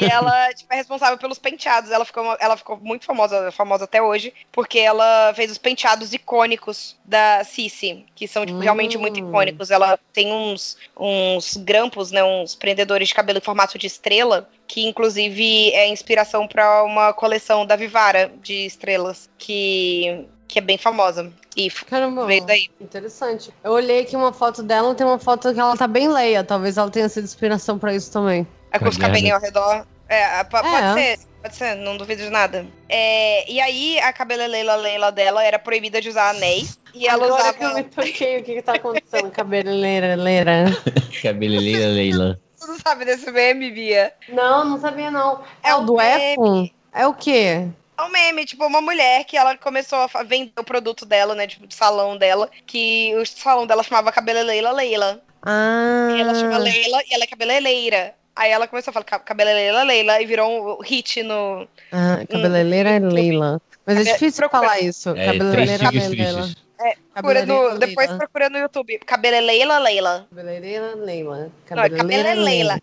E ela tipo, é responsável pelos penteados. Ela ficou, ela ficou muito famosa, famosa até hoje, porque ela fez os penteados icônicos da Cici, que são tipo, realmente muito Hum. icônicos. Ela tem uns, uns grampos, né, uns prendedores de cabelo em formato de estrela, que inclusive é inspiração para uma coleção da Vivara de estrelas, que, que é bem famosa. E Caramba. veio daí. Interessante. Eu olhei aqui uma foto dela, tem uma foto que ela tá bem leia. Talvez ela tenha sido inspiração pra isso também. É com os Olha, cabelinhos ao redor. É, po- pode É. ser, pode ser, não duvido de nada. É, e aí, a cabeleireira Leila dela era proibida de usar anéis. E ela Agora usava. que eu me toquei, o que que tá acontecendo? Cabeleireira, leira. Cabeleireira Leila. Tu não sabe desse meme, Bia? Não, não sabia não. É, É o do meme. Econ? É o quê? É um meme, tipo, uma mulher que ela começou a vender o produto dela, né? Tipo, do salão dela. Que o salão dela chamava Cabeleireira Leila. Ah. E ela chama Leila e ela é cabeleireira. Aí ela começou a falar "Ca- cabeleireira Leila e virou um hit no. Ah, cabeleireira é Leila. Mas é difícil procura- falar isso. É, tigres Leila. Procura no- depois Leila. procura no YouTube. Cabeleireira Leila. Cabeleireira Leila. Não, é Cabeleireira Cabeleireira.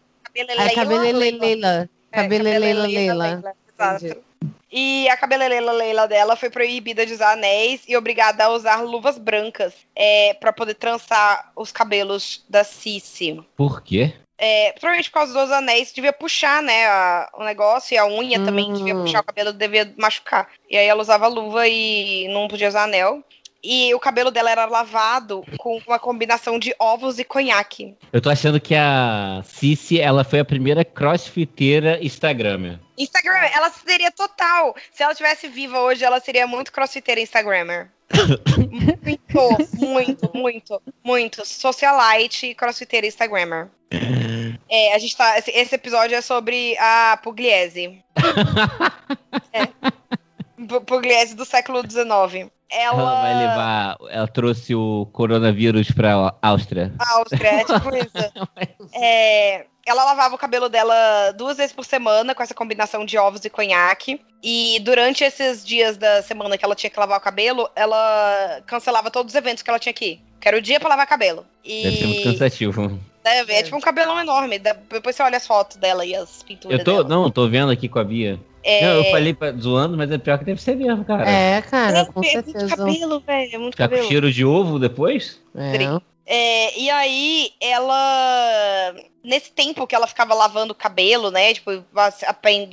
Ah, é cabeleireira Leila. É, Cabeleireira Leila. Exato. E a cabeleireira Leila dela foi proibida de usar anéis e obrigada a usar luvas brancas é, para poder trançar os cabelos da Cici. Por quê? É, provavelmente por causa dos anéis, devia puxar, né, a- o negócio, e a unha também Hum. devia puxar o cabelo, devia machucar. E aí ela usava luva e não podia usar anel. E o cabelo dela era lavado com uma combinação de ovos e conhaque. Eu tô achando que a Cici, ela foi a primeira crossfiteira Instagramer. Instagram, ela seria total. Se ela tivesse viva hoje, ela seria muito crossfiteira Instagrammer. Muito, muito, muito, muito. Socialite e crossfiteira Instagrammer. É, a gente tá. Esse, episódio é sobre a Pugliese. É. Pu- Pugliese do século XIX. Ela. Ela vai levar. Ela trouxe o coronavírus pra Áustria. Áustria, é tipo isso. É, ela lavava o cabelo dela duas vezes por semana com essa combinação de ovos e conhaque. E durante esses dias da semana que ela tinha que lavar o cabelo, ela cancelava todos os eventos que ela tinha ir. Que era o dia pra lavar cabelo. E Deve ser muito cansativo. Deve, é tipo um cabelão enorme. Depois você olha as fotos dela e as pinturas Eu tô, dela. não, tô vendo aqui com a Bia. É, Não, eu falei pra, zoando, mas é pior que deve ser mesmo, cara. É, cara, é, com é muito certeza. cabelo, velho. É muito Ficar com cabelo. cheiro de ovo depois? É. É, e aí, ela. Nesse tempo que ela ficava lavando o cabelo, né? Tipo,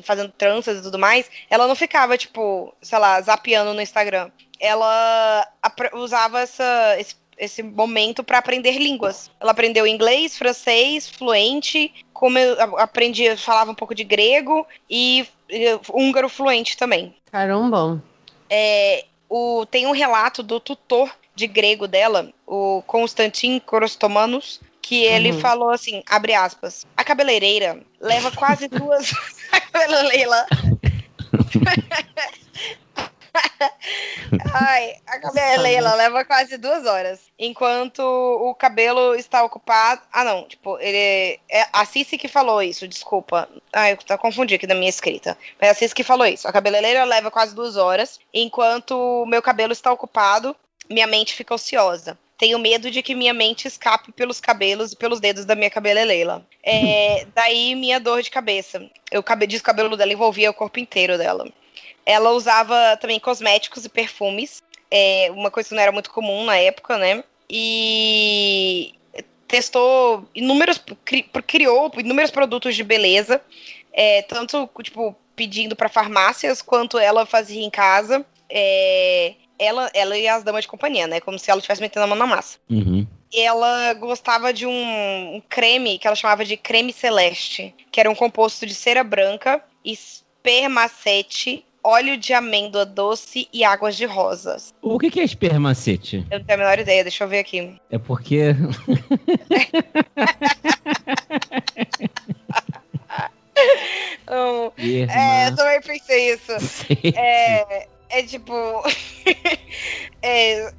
fazendo tranças e tudo mais, ela não ficava, tipo, sei lá, zapeando no Instagram. Ela usava essa, esse, esse momento pra aprender línguas. Ela aprendeu inglês, francês, fluente, como eu aprendi, falava um pouco de grego e, e húngaro fluente também. Caramba. É, o, tem um relato do tutor de grego dela, o Constantin Korostomanos, que ele Uhum. falou assim, abre aspas, a cabeleireira leva quase duas... a cabeleireira... Ai, a cabeleira leva quase duas horas. Enquanto o cabelo está ocupado. Ah, não. Tipo, ele. É a Cici que falou isso, desculpa. Ah, eu confundi aqui da minha escrita. Mas a Cici que falou isso. A cabeleireira leva quase duas horas. Enquanto o meu cabelo está ocupado, minha mente fica ociosa. Tenho medo de que minha mente escape pelos cabelos e pelos dedos da minha cabeleleila. É, daí minha dor de cabeça. Eu diz o cabelo dela envolvia o corpo inteiro dela. Ela usava também cosméticos e perfumes. É, uma coisa que não era muito comum na época, né? E testou inúmeros. Cri, criou inúmeros produtos de beleza. É, tanto, tipo, pedindo para farmácias, quanto ela fazia em casa. É, ela, ela e as damas de companhia, né? Como se ela estivesse metendo a mão na massa. Uhum. Ela gostava de um, um, creme que ela chamava de creme celeste, que era um composto de cera branca, espermacete, óleo de amêndoa doce e águas de rosas. O que, que é espermacete? Eu não tenho a menor ideia, deixa eu ver aqui. É porque. um, é, eu também pensei isso. É, é tipo. é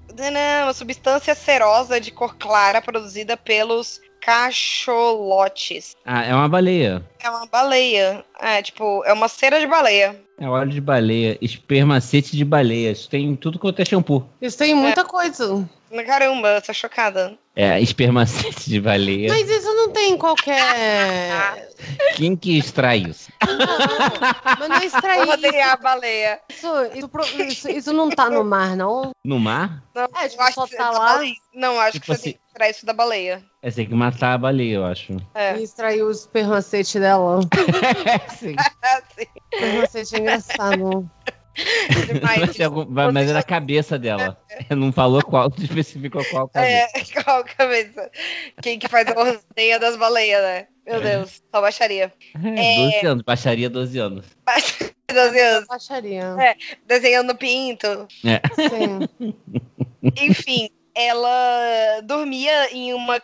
uma substância cerosa de cor clara produzida pelos cacholotes. Ah, é uma baleia. É uma baleia. É, tipo, é uma cera de baleia. É óleo de baleia, espermacete de baleia. Isso tem tudo quanto é shampoo. Isso tem muita é. coisa. Caramba, tô chocada. É, espermacete de baleia. Mas isso não tem qualquer. Quem que extrai isso? Não, mas não é extrair. Vou a baleia. Isso, isso, isso, isso, não tá no mar, não? No mar? Não, é, tipo, só tá lá. Não, acho tipo que você assim, tem que extrair isso da baleia. É, tem que matar a baleia, eu acho. É. E extrair o espermacete dela. Sim. Sim. Espermacete é engraçado. Algum, mas é na cabeça dela. Não falou qual, especificou qual cabeça. É, qual cabeça. Quem que faz a ordenha das baleias, né? Meu é. Deus, só baixaria. É, 12 é... anos, baixaria 12 anos. 12 anos. Baixaria. É, desenhando pinto. É. Sim. Enfim, ela dormia em uma.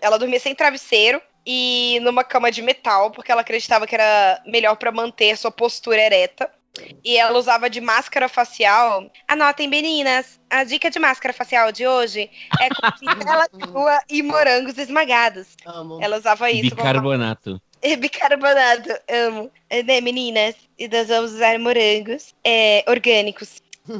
ela dormia sem travesseiro e numa cama de metal, porque ela acreditava que era melhor para manter sua postura ereta. E ela usava de máscara facial. Anotem, meninas, a dica de máscara facial de hoje é com vitela de rua e morangos esmagados. Amo. Ela usava isso. Bicarbonato. Como... Bicarbonato, amo. É, né, meninas? E nós vamos usar morangos é, orgânicos.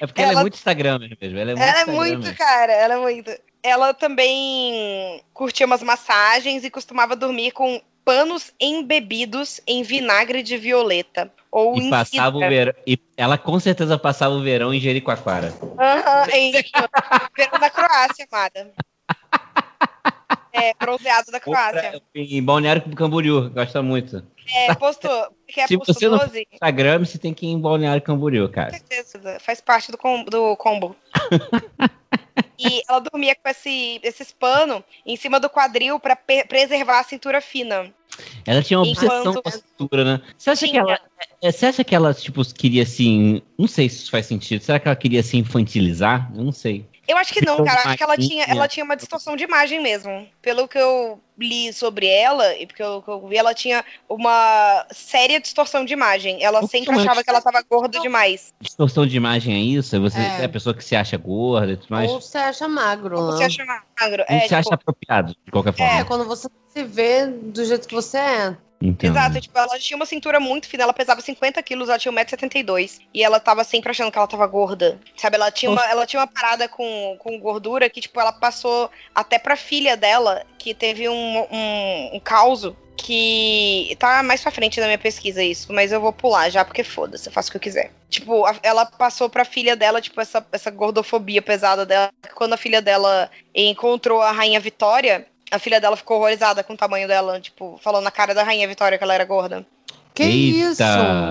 é porque ela, ela, é muito Instagram mesmo. Ela é muito, ela é muito cara, ela é muito. Ela também curtia umas massagens e costumava dormir com panos embebidos em vinagre de violeta. Ou e passava o verão, e ela com certeza passava o verão em Jericoacoara. Aham, uhum, em verão da Croácia, amada. É, bronzeado da Croácia. Em Balneário Camboriú, gosta muito. É, postou. É Se você não no Instagram, você tem que ir em Balneário Camboriú, cara. Com certeza, faz parte do, com, do combo. e ela dormia com esse, esses panos em cima do quadril para preservar a cintura fina. Ela tinha uma obsessão Enquanto... com a cintura, né? Você acha que ela. É, você acha que ela, tipo, queria assim. Não sei se isso faz sentido. Será que ela queria se infantilizar? Eu não sei. Eu acho que não, cara. Acho que ela tinha, ela tinha uma distorção de imagem mesmo. Pelo que eu li sobre ela, e porque eu, eu vi, ela tinha uma séria distorção de imagem. Ela sempre achava que ela tava gorda demais. Distorção de imagem é isso? Você é, é a pessoa que se acha gorda e tudo mais? Ou você acha magro. Ou você acha magro. Ou é, você tipo... acha apropriado, de qualquer forma. É, quando você se vê do jeito que você é. Então... Exato, tipo, ela tinha uma cintura muito fina, ela pesava 50 quilos, ela tinha 1,72m. E ela tava sempre achando que ela tava gorda. Sabe, ela tinha uma, ela tinha uma parada com, com gordura que, tipo, ela passou até pra filha dela, que teve um, um, um caos que tá mais pra frente na minha pesquisa isso, mas eu vou pular já, porque foda-se, eu faço o que eu quiser. Tipo, a, ela passou pra filha dela, tipo, essa, essa gordofobia pesada dela. Quando a filha dela encontrou a Rainha Vitória, a filha dela ficou horrorizada com o tamanho dela, tipo, falando na cara da Rainha Vitória que ela era gorda. Que Eita. isso?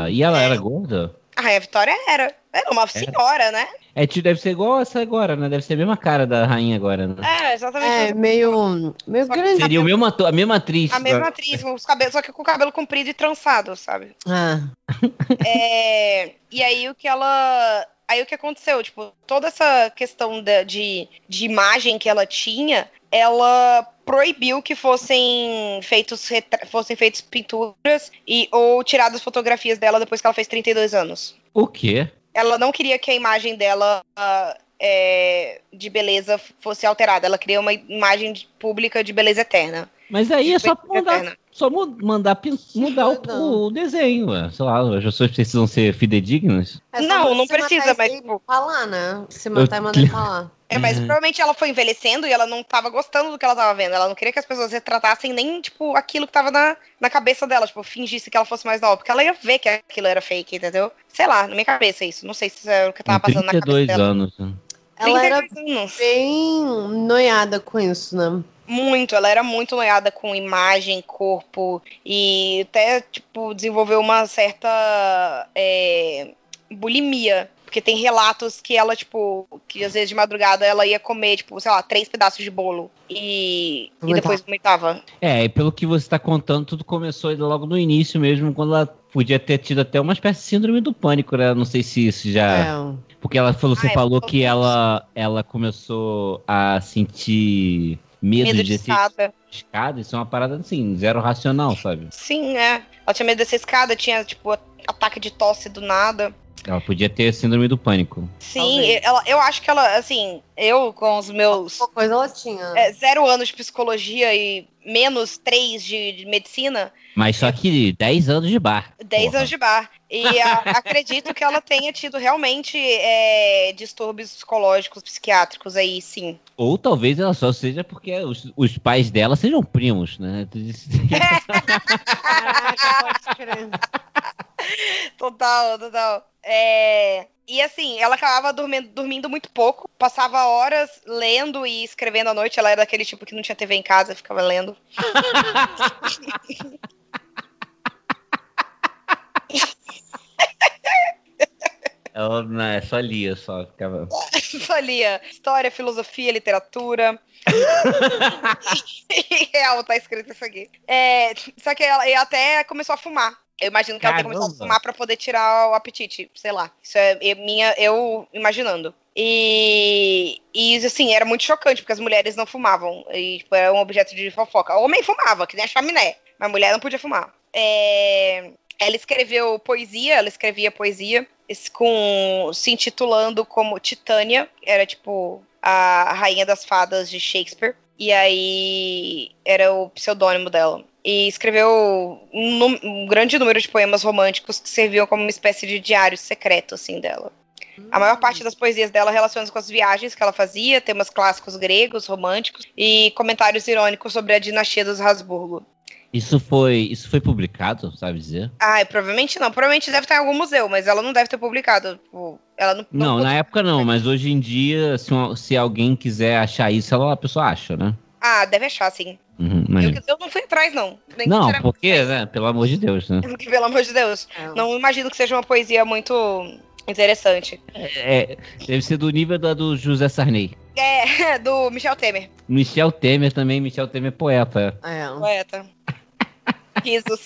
E ela era gorda? A Rainha Vitória era. Era uma senhora, né? É, deve ser igual essa agora, né? Deve ser a mesma cara da rainha agora, né? É, exatamente. É, meio, meio grande. Seria o mesmo ator, a mesma atriz. A mesma atriz, os cabelos, só que com o cabelo comprido e trançado, sabe? Ah. É, e aí o que ela... Aí o que aconteceu? Tipo, toda essa questão de, de, de imagem que ela tinha, ela proibiu que fossem feitos fossem feitos pinturas e ou tiradas fotografias dela depois que ela fez 32 anos. O quê? Ela não queria que a imagem dela ah, é, de beleza fosse alterada. Ela queria uma imagem de- pública de beleza eterna. Mas aí é só eterna. só mandar mudar o, o desenho. ué. Sei lá, as pessoas precisam ser fidedignas. É Não, não precisa, mas, falar, né? Se matar e mandar falar. É, mas Uhum. provavelmente ela foi envelhecendo e ela não tava gostando do que ela tava vendo. Ela não queria que as pessoas retratassem nem, tipo, aquilo que tava na, na cabeça dela. Tipo, fingisse que ela fosse mais nova. Porque ela ia ver que aquilo era fake, entendeu? Sei lá, na minha cabeça isso. Não sei se é o que tava passando na cabeça 32 dela. anos. né? Ela era 32 anos. bem noiada com isso, né? Muito, ela era muito noiada com imagem, corpo e até, tipo, desenvolveu uma certa é, bulimia. Porque tem relatos que ela, tipo, que às vezes de madrugada ela ia comer, tipo, sei lá, três pedaços de bolo e, e depois vomitava. É, e pelo que você tá contando, tudo começou logo no início mesmo, quando ela podia ter tido até uma espécie de síndrome do pânico, né? Não sei se isso já. É. Porque ela falou, você Ah, é, falou que ela, ela começou a sentir medo, Medo de de descer escada. escada. Isso é uma parada assim, zero racional, sabe? Sim, é. Ela tinha medo dessa escada, tinha, tipo, ataque de tosse do nada. Ela podia ter síndrome do pânico. Sim, ela, eu acho que ela, assim, eu com os meus Alguma coisa ela tinha. é, zero anos de psicologia e menos três de, de medicina, Mas só que 10 anos de bar. 10 Porra. anos de bar. E a- acredito que ela tenha tido realmente é, distúrbios psicológicos, psiquiátricos aí, sim. Ou talvez ela só seja porque os, os pais dela sejam primos, né? Caraca, pode crer. Total, total. É, E assim, ela acabava dormindo, dormindo muito pouco, passava horas lendo e escrevendo à noite. Ela era daquele tipo que não tinha TV em casa, ficava lendo. ela não, é só lia, só ficava. Só lia história, filosofia, literatura. Real, tá escrito isso aqui. É, só que ela, ela até começou a fumar. Eu imagino que ela tenha começado a Caramba. fumar pra poder tirar o apetite, sei lá. Isso é é minha, eu imaginando. E, e assim, era muito chocante, porque as mulheres não fumavam. E tipo, era um objeto de fofoca. Homem fumava, que nem a chaminé, mas mulher não podia fumar. É, ela escreveu poesia, ela escrevia poesia com se intitulando como Titânia, era tipo a rainha das fadas de Shakespeare. E aí era o pseudônimo dela. E escreveu um, um grande número de poemas românticos que serviam como uma espécie de diário secreto assim dela. A maior parte das poesias dela relaciona-se com as viagens que ela fazia, temas clássicos gregos, românticos e comentários irônicos sobre a dinastia dos Habsburgo. Isso foi, isso foi publicado, sabe dizer? Ah, provavelmente não. Provavelmente deve estar em algum museu, mas ela não deve ter publicado. Tipo, ela não. Não, na época não, mas hoje em dia, se, um- se alguém quiser achar isso, ela, a pessoa acha, né? Ah, deve achar, sim. Uhum, mas- Eu, eu não fui atrás, não. Nem Não, porque, né? Pelo amor de Deus, né? porque, Pelo amor de Deus. É. Não imagino que seja uma poesia muito interessante. É, deve ser do nível da do José Sarney. É, do Michel Temer, Michel Temer também, Michel Temer é poeta. É. poeta. Risos.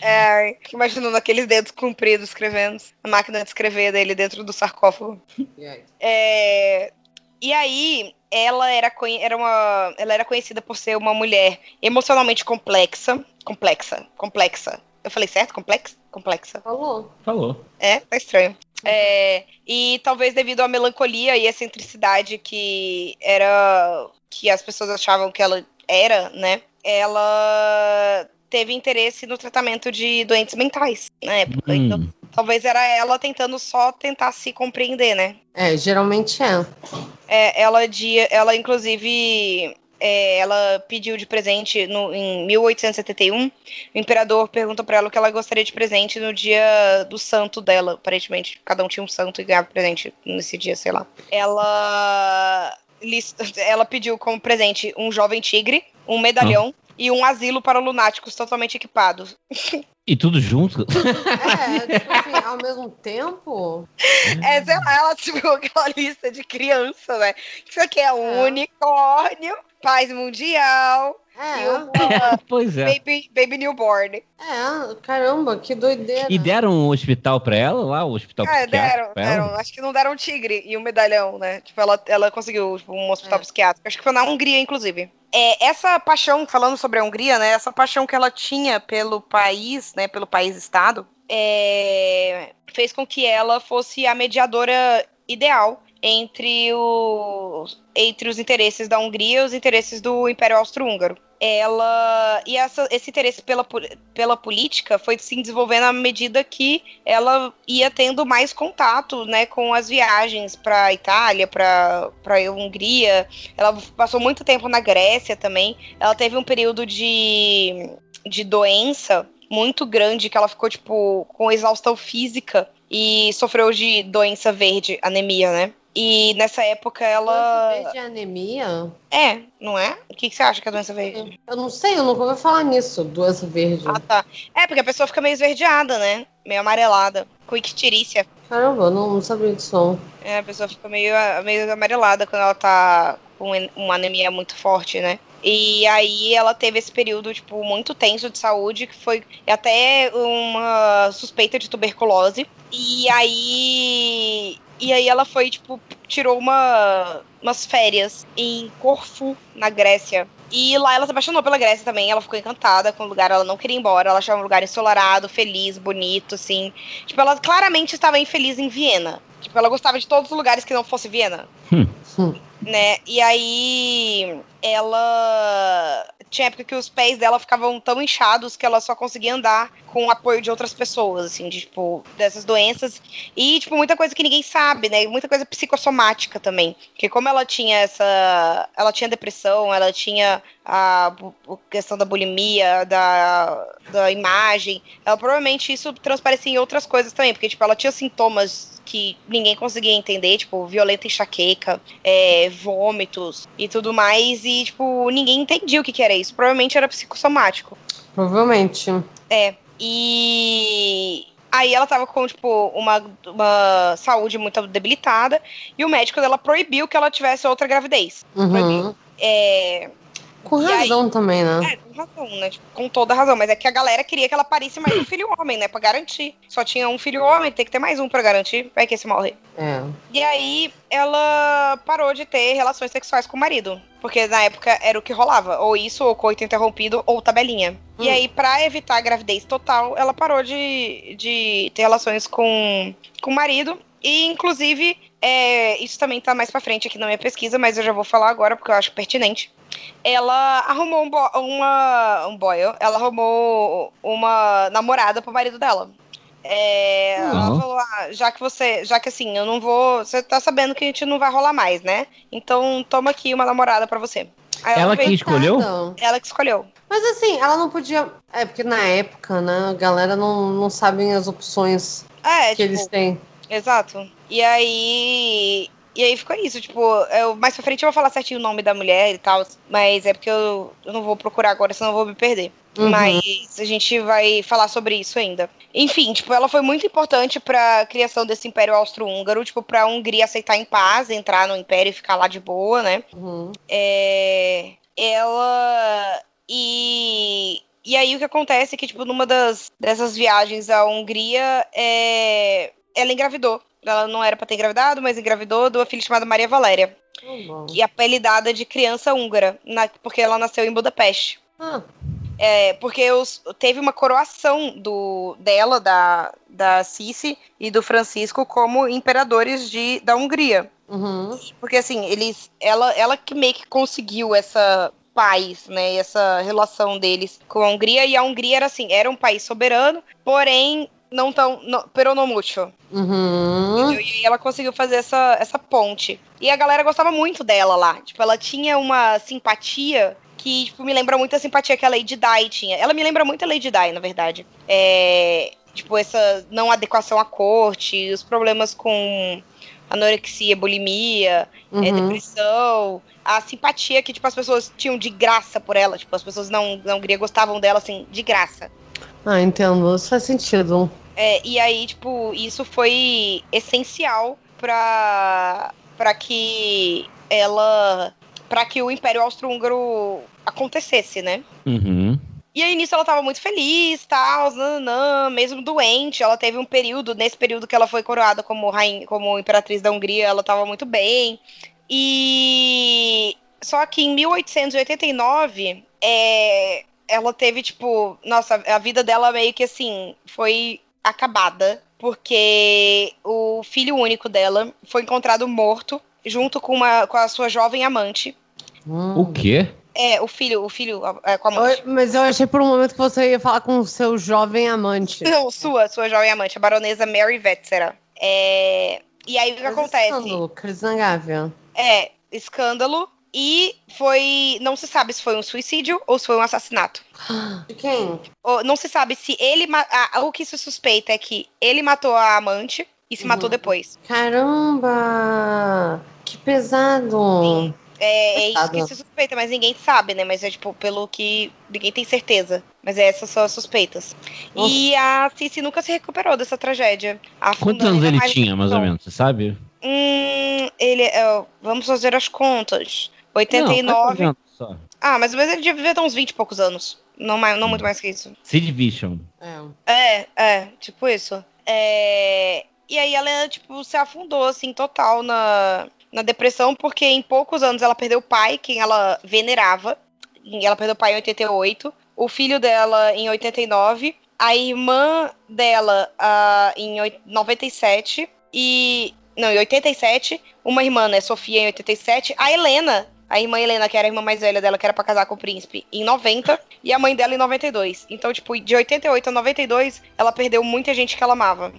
É, imaginando aqueles dedos compridos escrevendo. A máquina de escrever dele dentro do sarcófago. E aí? É, e aí, ela era, era uma, ela era conhecida por ser uma mulher emocionalmente complexa. Complexa, complexa. Eu falei certo? Complexa? Complexa. Falou. Falou. É, tá estranho. É, e talvez devido à melancolia e excentricidade que era. que as pessoas achavam que ela era, né? Ela teve interesse no tratamento de doentes mentais na época. Então, Hum, talvez era ela tentando só tentar se compreender, né? É, geralmente é. É, ela, de, ela inclusive, é, ela pediu de presente no, em 1871. O imperador pergunta pra ela o que ela gostaria de presente no dia do santo dela. Aparentemente, cada um tinha um santo e ganhava presente nesse dia, sei lá. Ela, ela pediu como presente um jovem tigre, um medalhão e um asilo para lunáticos totalmente equipados. E tudo junto? É, tipo assim, ao mesmo tempo. É, sei lá, ela tipo aquela lista de criança, né? Isso aqui é um É. unicórnio, paz mundial e É, uma pois é. baby, baby newborn. é, caramba, que doideira. E deram um hospital pra ela lá, o hospital Ah, psiquiátrico deram, deram. Acho que não deram um tigre e um medalhão, né? Tipo, ela, ela conseguiu tipo, um hospital É. psiquiátrico. Acho que foi na Hungria, inclusive. é, essa paixão, falando sobre a Hungria, né? Essa paixão que ela tinha pelo país, né? Pelo país-estado, é, fez com que ela fosse a mediadora ideal entre, o, entre os interesses da Hungria e os interesses do Império Austro-Húngaro. Ela e essa, esse interesse pela, pela política foi se desenvolvendo à medida que ela ia tendo mais contato, né, com as viagens para Itália, para a Hungria. Ela passou muito tempo na Grécia também. Ela teve um período de, de doença muito grande que ela ficou tipo com exaustão física e sofreu de doença verde, anemia, né? E nessa época ela. Doença verde é anemia? É, não é? O que, que você acha que é doença verde? Eu não sei, eu nunca ouvi falar nisso, doença verde. Ah, tá. É, porque a pessoa fica meio esverdeada, né? Meio amarelada. Com ictirícia. Caramba, eu não, não sabia disso. Não. É, a pessoa fica meio, meio amarelada quando ela tá com uma anemia muito forte, né? E aí ela teve esse período, tipo, muito tenso de saúde, que foi até uma suspeita de tuberculose. E aí e aí ela foi, tipo, tirou uma, umas férias em Corfu, na Grécia. E lá ela se apaixonou pela Grécia também. Ela ficou encantada com o lugar, ela não queria ir embora. Ela achava um lugar ensolarado, feliz, bonito, assim. Tipo, ela claramente estava infeliz em Viena. Tipo, ela gostava de todos os lugares que não fosse Viena. Hum. Né? E aí ela tinha época que os pés dela ficavam tão inchados que ela só conseguia andar com o apoio de outras pessoas, assim, de, tipo, dessas doenças. E, tipo, muita coisa que ninguém sabe, né? Muita coisa psicossomática também. Porque como ela tinha essa. Ela tinha depressão, ela tinha a, questão da bulimia, da, da imagem, ela provavelmente isso transparecia em outras coisas também. Porque, tipo, ela tinha sintomas que ninguém conseguia entender, tipo, violenta enxaqueca, é, vômitos e tudo mais, e, tipo, ninguém entendia o que, que era isso. Provavelmente era psicossomático. Provavelmente. É. E aí ela tava com, tipo, uma, uma saúde muito debilitada, e o médico dela proibiu que ela tivesse outra gravidez. Uhum. É, Com E razão aí? também, né? é, com razão, né? Tipo, com toda razão. Mas é que a galera queria que ela parisse mais um filho homem, né? Pra garantir. Só tinha um filho homem, tem que ter mais um pra garantir. Vai que esse morre. É. E aí ela parou de ter relações sexuais com o marido. Porque na época era o que rolava. Ou isso, ou coito interrompido, ou tabelinha. E Hum. aí, pra evitar a gravidez total, ela parou de, de ter relações com, com o marido. E, inclusive, é, isso também tá mais pra frente aqui na minha pesquisa, mas eu já vou falar agora porque eu acho pertinente. Ela arrumou um, bo uma, um boy, ela arrumou uma namorada pro marido dela. É, ela Uhum. falou, ah, já que você, já que assim, eu não vou, você tá sabendo que a gente não vai rolar mais, né? Então toma aqui uma namorada pra você. Aí Ela que veio- escolheu? Ela que escolheu. Mas assim, ela não podia. É, porque na época, né, a galera não, não sabem as opções É, que tipo, eles têm. exato. E aí, e aí ficou isso, tipo, eu, mais pra frente eu vou falar certinho o nome da mulher e tal, mas é porque eu, eu não vou procurar agora, senão eu vou me perder. Uhum. Mas a gente vai falar sobre isso ainda. Enfim, tipo, ela foi muito importante pra criação desse Império Austro-Húngaro, tipo, pra Hungria aceitar em paz, entrar no Império e ficar lá de boa, né? Uhum. É, ela e e aí o que acontece é que tipo numa das dessas viagens à Hungria é, ela engravidou. Ela não era pra ter engravidado, mas engravidou de uma filha chamada Maria Valéria, bom. e apelidada de criança húngara, na- porque ela nasceu em Budapeste. Ah, É, porque os, teve uma coroação do, dela, da, da Cici e do Francisco, como imperadores de, da Hungria. uhum. Porque assim, eles. Ela, ela que meio que conseguiu essa paz, né? Essa relação deles com a Hungria. E a Hungria era assim, era um país soberano, porém não tão. No, pero no mucho. Uhum. E aí ela conseguiu fazer essa, essa ponte. E a galera gostava muito dela lá. Tipo, ela tinha uma simpatia que tipo, me lembra muito a simpatia que a Lady Di tinha. Ela me lembra muito a Lady Di, na verdade. É, tipo, essa não adequação à corte, os problemas com anorexia, bulimia, é, Uhum. depressão, a simpatia que, tipo, as pessoas tinham de graça por ela. Tipo, as pessoas não, não gostavam dela, assim, de graça. Ah, entendo. Isso faz sentido. É, e aí, tipo, isso foi essencial pra, pra que ela. para que o Império Austro-Húngaro acontecesse, né? Uhum. E aí, nisso, ela tava muito feliz, tal, nananã, mesmo doente. Ela teve um período, nesse período que ela foi coroada como rainha, como imperatriz da Hungria, ela tava muito bem. E, Só que em 1889, é, ela teve, tipo, nossa, a vida dela meio que assim, foi acabada. Porque o filho único dela foi encontrado morto junto com, uma, com a sua jovem amante. O quê? É, o filho, o filho é, com a amante. Oi, Mas eu achei por um momento que você ia falar com o seu jovem amante. Não, sua, sua jovem amante, a baronesa Mary Vetzera. É, e aí o que acontece? escândalo, Cristina Gávea. É, escândalo. E foi. Não se sabe se foi um suicídio ou se foi um assassinato. De quem? Ou não se sabe se ele. ah, o que se suspeita é que ele matou a amante e se Uhum. matou depois. Caramba! Que pesado! É, é isso que se suspeita, mas ninguém sabe, né? Mas é tipo, pelo que ninguém tem certeza. Mas é, essas são as suspeitas. E a Cici nunca se recuperou dessa tragédia. Quantos anos ele tinha, mais ou menos? Você sabe? Hum, ele. é, vamos fazer as contas. Não, 89. faz um só. ah, mas mas ele devia ter uns 20 e poucos anos. Não, mais, não muito mais que isso. Sid Vision. É. É, é, tipo isso. É, E aí ela, tipo, se afundou, assim, total na, na depressão, porque em poucos anos ela perdeu o pai, quem ela venerava. E Ela perdeu o pai em 88, o filho dela em 89, a irmã dela ah, em oit- 97 e. Não, em 87, uma irmã, né, Sofia em 87, a Helena, a irmã Helena, que era a irmã mais velha dela, que era pra casar com o príncipe, em 90, e a mãe dela em 92. Então, tipo, de 88 a 92, ela perdeu muita gente que ela amava.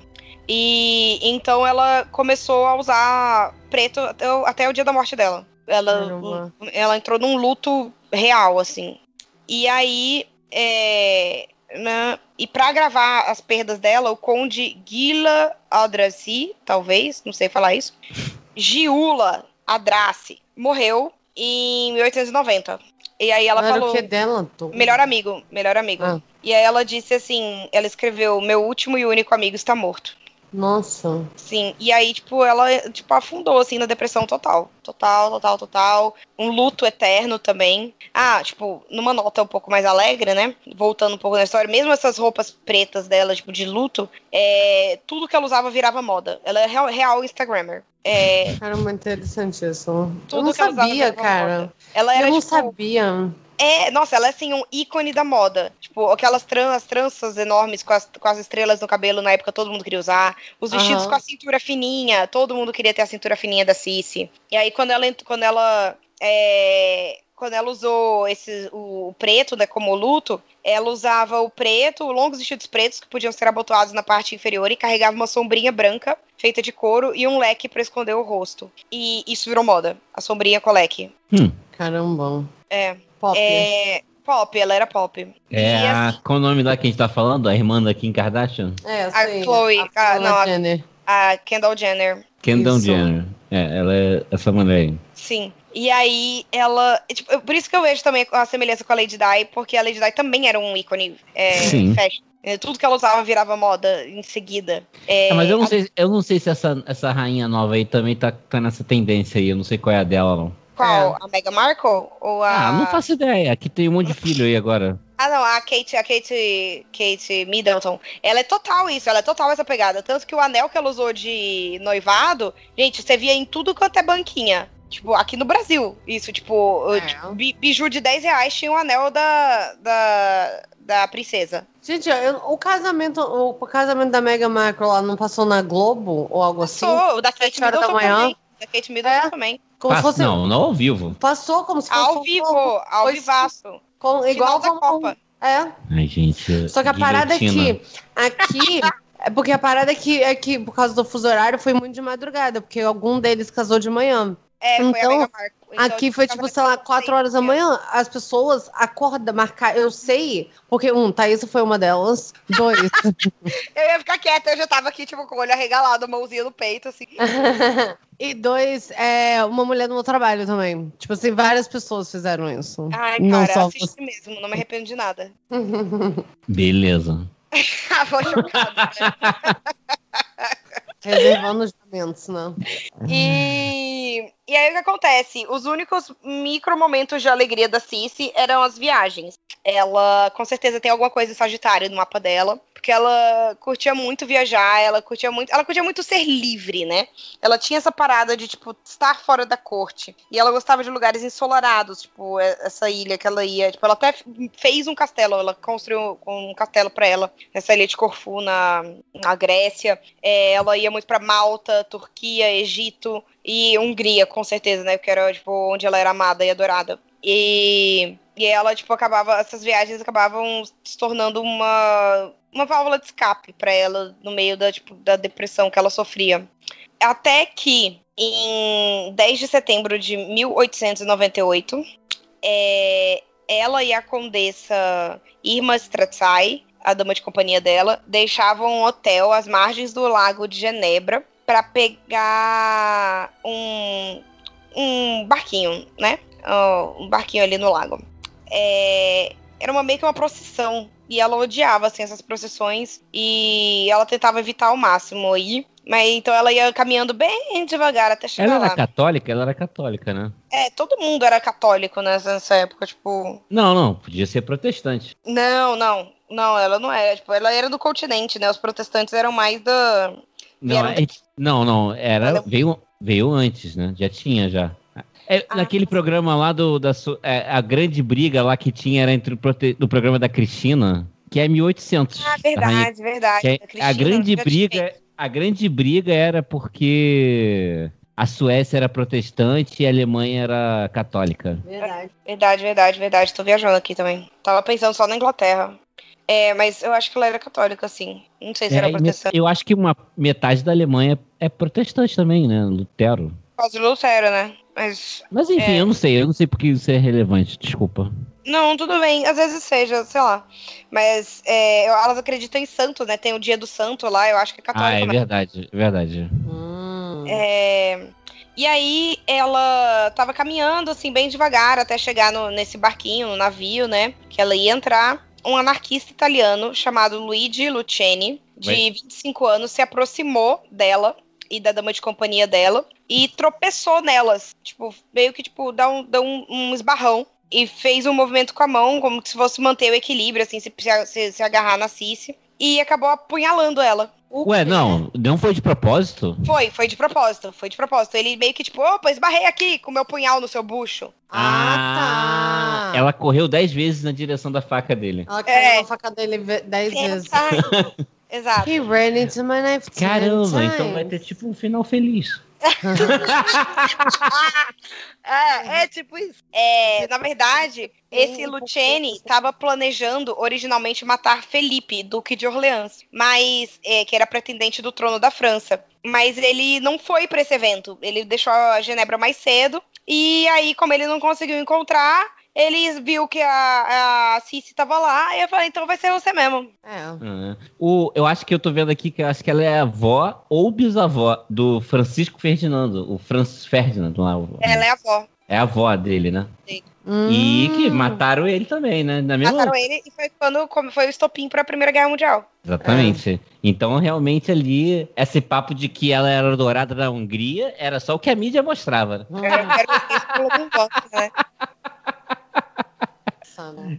E então ela começou a usar preto até o, até o dia da morte dela. Ela, ela entrou num luto real, assim. E aí, é, né, e pra gravar as perdas dela, o conde Gila Adraci, talvez, não sei falar isso, Giula Adraci, morreu em 1890. E aí ela falou... o que dela? Tô- Melhor amigo, melhor amigo. Ah. E aí ela disse assim, ela escreveu, meu último e único amigo está morto. Nossa. Sim, e aí, tipo, ela, tipo, afundou, assim, na depressão total. Total, total, total. Um luto eterno também. Ah, tipo, numa nota um pouco mais alegre, né? Voltando um pouco na história, mesmo essas roupas pretas dela, tipo, de luto, é, tudo que ela usava virava moda. Ela é real, real Instagrammer. É, Caramba, interessante isso. eu Tudo não que ela usava sabia, cara. ela era, Eu não tipo, sabia. É, nossa, ela é assim um ícone da moda. Tipo, aquelas tran as tranças enormes com as, com as estrelas no cabelo, na época todo mundo queria usar. Os vestidos Aham. com a cintura fininha, todo mundo queria ter a cintura fininha da Cici. E aí quando ela quando ela é, quando ela usou esse o, preto, né, como luto, ela usava o preto, longos vestidos pretos que podiam ser abotoados na parte inferior e carregava uma sombrinha branca feita de couro e um leque para esconder o rosto. E isso virou moda, a sombrinha com leque. Hum. Caramba. É. Pop. É, pop, ela era pop. É E a. assim- Qual o nome da que a gente tá falando? A irmã da Kim Kardashian? É, A. Chloe, A ah, Kendall não, a- Jenner. A Kendall Jenner. Kendall Isso. Jenner. É, ela é essa mulher aí. Sim. E aí, ela. tipo, por isso que eu vejo também a semelhança com a Lady Di, porque a Lady Di também era um ícone é, Sim. fashion. É, Tudo que ela usava virava moda em seguida. É, Ah, mas eu não, a- sei, eu não sei se essa, essa rainha nova aí também tá, tá nessa tendência aí. Eu não sei qual é a dela, não. Qual? A Meghan Markle? Ou a. Ah, não faço ideia. Aqui tem um monte de filho aí agora. Ah, não, a Kate, a Kate, Kate Middleton. Ela é total isso, ela é total essa pegada. Tanto que o anel que ela usou de noivado, gente, você via em tudo quanto é banquinha. Tipo, aqui no Brasil. Isso, tipo, É. tipo, bi- biju de 10 reais tinha o anel da, da, da princesa. Gente, eu- o casamento, o casamento da Mega Markle lá não passou na Globo ou algo assim? Passou, o da Kate horas da Middleton manhã? também. Da Kate Middleton É. também. Como se Passa- fosse. Não, não ao vivo. Passou como se fosse. Ao um- vivo, ao Foi- vivaço. com- igual Final da Copa. É. Ai, gente. Só que a parada é que aqui. É porque a parada é que, é que, por causa do fuso horário, foi muito de madrugada, porque algum deles casou de manhã. É, foi Então, a Meghan Markle. Então, Aqui foi, tipo, sei lá, 4 horas da manhã, as pessoas acordam, marcar. Eu sei, porque, um, Thaís foi uma delas. Dois. Eu ia ficar quieta, eu já tava aqui, tipo, com o olho arregalado, a mãozinha no peito, assim. e dois, é, uma mulher no meu trabalho também. Tipo assim, várias pessoas fizeram isso. Ai, Não cara, só assiste mesmo, não me arrependo de nada. Beleza. Ah, vou chocada. né? Reservando os momentos, né? E, E aí o que acontece? Os únicos micro momentos de alegria da Cici eram as viagens. Ela com certeza tem alguma coisa Sagitário no mapa dela. Porque ela curtia muito viajar, ela curtia muito. Ela curtia muito ser livre, né? Ela tinha essa parada de, tipo, estar fora da corte. E ela gostava de lugares ensolarados, tipo, essa ilha que ela ia. Tipo, ela até fez um castelo, ela construiu um castelo para ela nessa ilha de Corfu, na, na Grécia. É, ela ia muito para Malta, Turquia, Egito e Hungria, com certeza, né? Que era, tipo, onde ela era amada e adorada. E, e ela, tipo, acabava. Essas viagens acabavam se tornando uma uma válvula de escape para ela no meio da, tipo, da depressão que ela sofria. Até que, em 10 de setembro de 1898, é, ela e a condessa Irma Stratzai, a dama de companhia dela, deixavam um hotel às margens do lago de Genebra para pegar um, um barquinho, né? Um barquinho ali no lago. É, era uma, meio que uma procissão e ela odiava, assim, essas procissões. E ela tentava evitar ao máximo aí. Mas então ela ia caminhando bem devagar até chegar ela lá. era católica? Ela era católica, né? É, todo mundo era católico nessa, nessa época, tipo. Não, não, podia ser protestante. Não, não. Não, ela não era. Tipo, ela era do continente, né? Os protestantes eram mais da. Não, é- não, não, era. Veio, veio antes, né? Já tinha já. É, Ah. naquele programa lá do. Da, é, a grande briga lá que tinha era entre o prote- do programa da Cristina, que é 1800. Ah, a rainha- verdade, verdade. é- da Cristina, a grande briga. A grande briga era porque a Suécia era protestante e a Alemanha era católica. Verdade. Verdade, verdade, verdade. Tô viajando aqui também. Tava pensando só na Inglaterra. É, mas eu acho que ela era católica, sim. Não sei se É, era protestante. eu acho que uma metade da Alemanha é protestante também, né? Lutero. Do Lutero, né? Mas. Mas enfim, É. eu não sei, eu não sei porque isso é relevante, desculpa. Não, tudo bem. Às vezes seja, sei lá. Mas é, eu- elas acreditam em santo, né? Tem o dia do santo lá, eu acho que é Ah, católico. é né? verdade, é verdade. Hum. É, E aí ela tava caminhando, assim, bem devagar até chegar no- nesse barquinho, no navio, né? Que ela ia entrar. Um anarquista italiano chamado Luigi Luceni, de Ué. 25 anos, se aproximou dela e da dama de companhia dela e tropeçou nelas. Tipo, meio que, tipo, dá um, dá um, um esbarrão. E fez um movimento com a mão, como se fosse manter o equilíbrio, assim, se, se, se agarrar na Cici. E acabou apunhalando ela. Ué, não, não foi de propósito? Foi, foi de propósito, foi de propósito. Ele meio que tipo, opa, esbarrei aqui com meu punhal no seu bucho. Ah, tá. Ela correu dez vezes na direção da faca dele. Ela caiu É. na faca dele dez vezes. Exato. Exato. He ran into my knife Caramba, então vai ter tipo um final feliz. É, é tipo isso. É, na verdade, esse disso. estava planejando originalmente matar Felipe, Duque de Orleans, mas é, que era pretendente do trono da França. Mas ele não foi para esse evento. Ele deixou a Genebra mais cedo. E aí, como ele não conseguiu encontrar, ele viu que a, a Cici tava lá. E eu falei, então vai ser você mesmo. É. Ah, o, eu acho que eu tô vendo aqui que eu acho que ela é avó ou bisavó do Francisco Ferdinando, o Francis Ferdinand lá. o- Ela é a avó. É a avó dele, né? Hum. E que mataram ele também, né? Na mesma... Mataram ele e foi quando como foi o estopim para a Primeira Guerra Mundial. Exatamente. Então, realmente, ali, esse papo de que ela era dourada da Hungria era só o que a mídia mostrava. né? Eu quero ver isso pelo não gosto, né?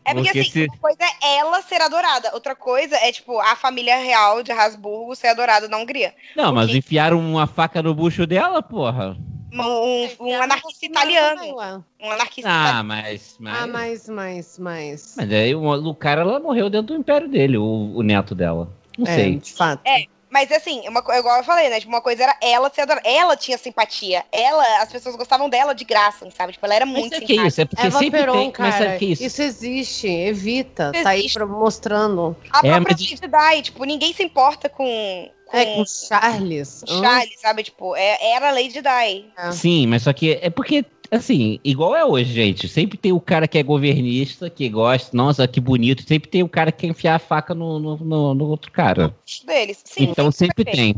É porque, Porque assim, se- uma coisa é ela ser adorada, outra coisa é, tipo, a família real de Habsburgo ser adorada na Hungria. Não, mas Ok. enfiaram uma faca no bucho dela, porra. Um, um- um anarquista italiano. Um anarquista Ah, italiano. mas. mas... Ah, mas, mas, mas. Mas aí o, o cara ela morreu dentro do império dele, o, o neto dela. Não é, sei. de fato. É, Mas assim, uma, igual eu falei, né? Tipo, uma coisa era ela ser adorada. Ela tinha simpatia. Ela, as pessoas gostavam dela de graça, sabe? Tipo, ela era Mas muito que é simpática. isso? É porque Eva sempre Peron, tem. Mas cara. sabe o que é isso? Isso existe, evita. Isso Tá aí existe. pra- mostrando. A É, própria mas- Lady Di, tipo, ninguém se importa com, com, É, com Charles. com Charles, sabe? Tipo, é, era a Lady Di. Hum. Sim, mas só que é porque, assim, igual é hoje, gente. Sempre tem o cara que é governista, que gosta, nossa, que bonito. Sempre tem o cara que quer enfiar a faca no, no, no- no outro cara. deles. Sim, então sempre tem.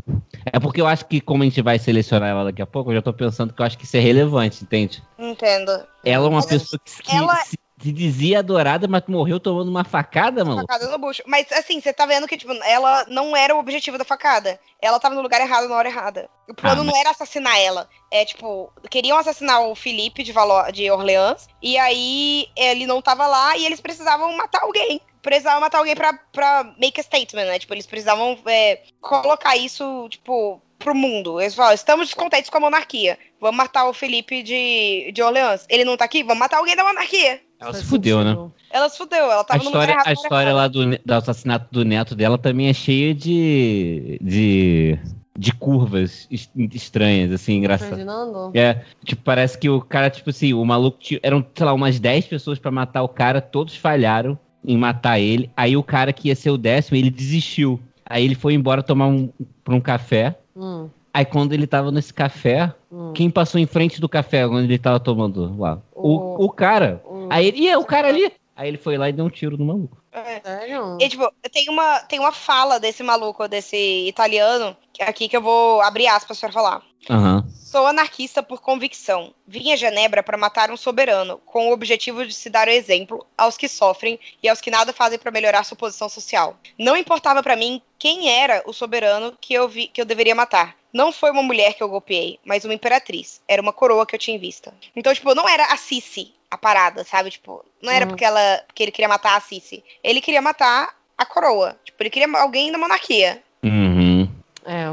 É porque eu acho que, como a gente vai selecionar ela daqui a pouco, eu já tô pensando que eu acho que isso é relevante, entende? Entendo. Ela é uma Mas pessoa que, que ela- se, te dizia adorada, mas morreu tomando uma facada, mano. Facada no bucho. Mas assim, você tá vendo que, tipo, ela não era o objetivo da facada. Ela tava no lugar errado na hora errada. O plano Ah, não era assassinar ela. É, tipo, queriam assassinar o Felipe de, Valo de Orleans. E aí ele não tava lá e eles precisavam matar alguém. Precisavam matar alguém pra, pra make a statement, né? Tipo, eles precisavam é, colocar isso, tipo, pro mundo. Eles falaram, estamos descontentes com a monarquia. Vamos matar o Felipe de, de Orleans. Ele não tá aqui? Vamos matar alguém da monarquia. Ela se fudeu, né? Ela se fudeu, ela A tava lugar história, a história lá do, do assassinato do neto dela também é cheia de. de. de curvas es- estranhas, assim, engraçadas. Ferdinando? É, tipo, parece que o cara, tipo assim, o maluco tinha, eram, sei lá, umas 10 pessoas pra matar o cara, todos falharam em matar ele. Aí o cara que ia ser o décimo, ele desistiu. Aí ele foi embora tomar um, pra um café. Hum, Aí quando ele tava nesse café, hum. quem passou em frente do café quando ele tava tomando lá? O, O- o cara. Aí ele, ia, o cara ali. Aí ele foi lá e deu um tiro no maluco. É. Sério? E, tipo, tem uma, tem uma fala desse maluco, desse italiano, que- aqui que eu vou abrir aspas pra falar. Aham. Sou anarquista por convicção. Vim a Genebra para matar um soberano, com o objetivo de se dar o exemplo aos que sofrem e aos que nada fazem para melhorar sua posição social. Não importava para mim quem era o soberano que eu vi que eu deveria matar. Não foi uma mulher que eu golpeei, mas uma imperatriz. Era uma coroa que eu tinha em vista. Então, tipo, não era a Cici a parada, sabe? Tipo, não era Uhum. porque ela porque ele queria matar a Cici. Ele queria matar a coroa. Tipo, ele queria alguém da monarquia. Uhum. É.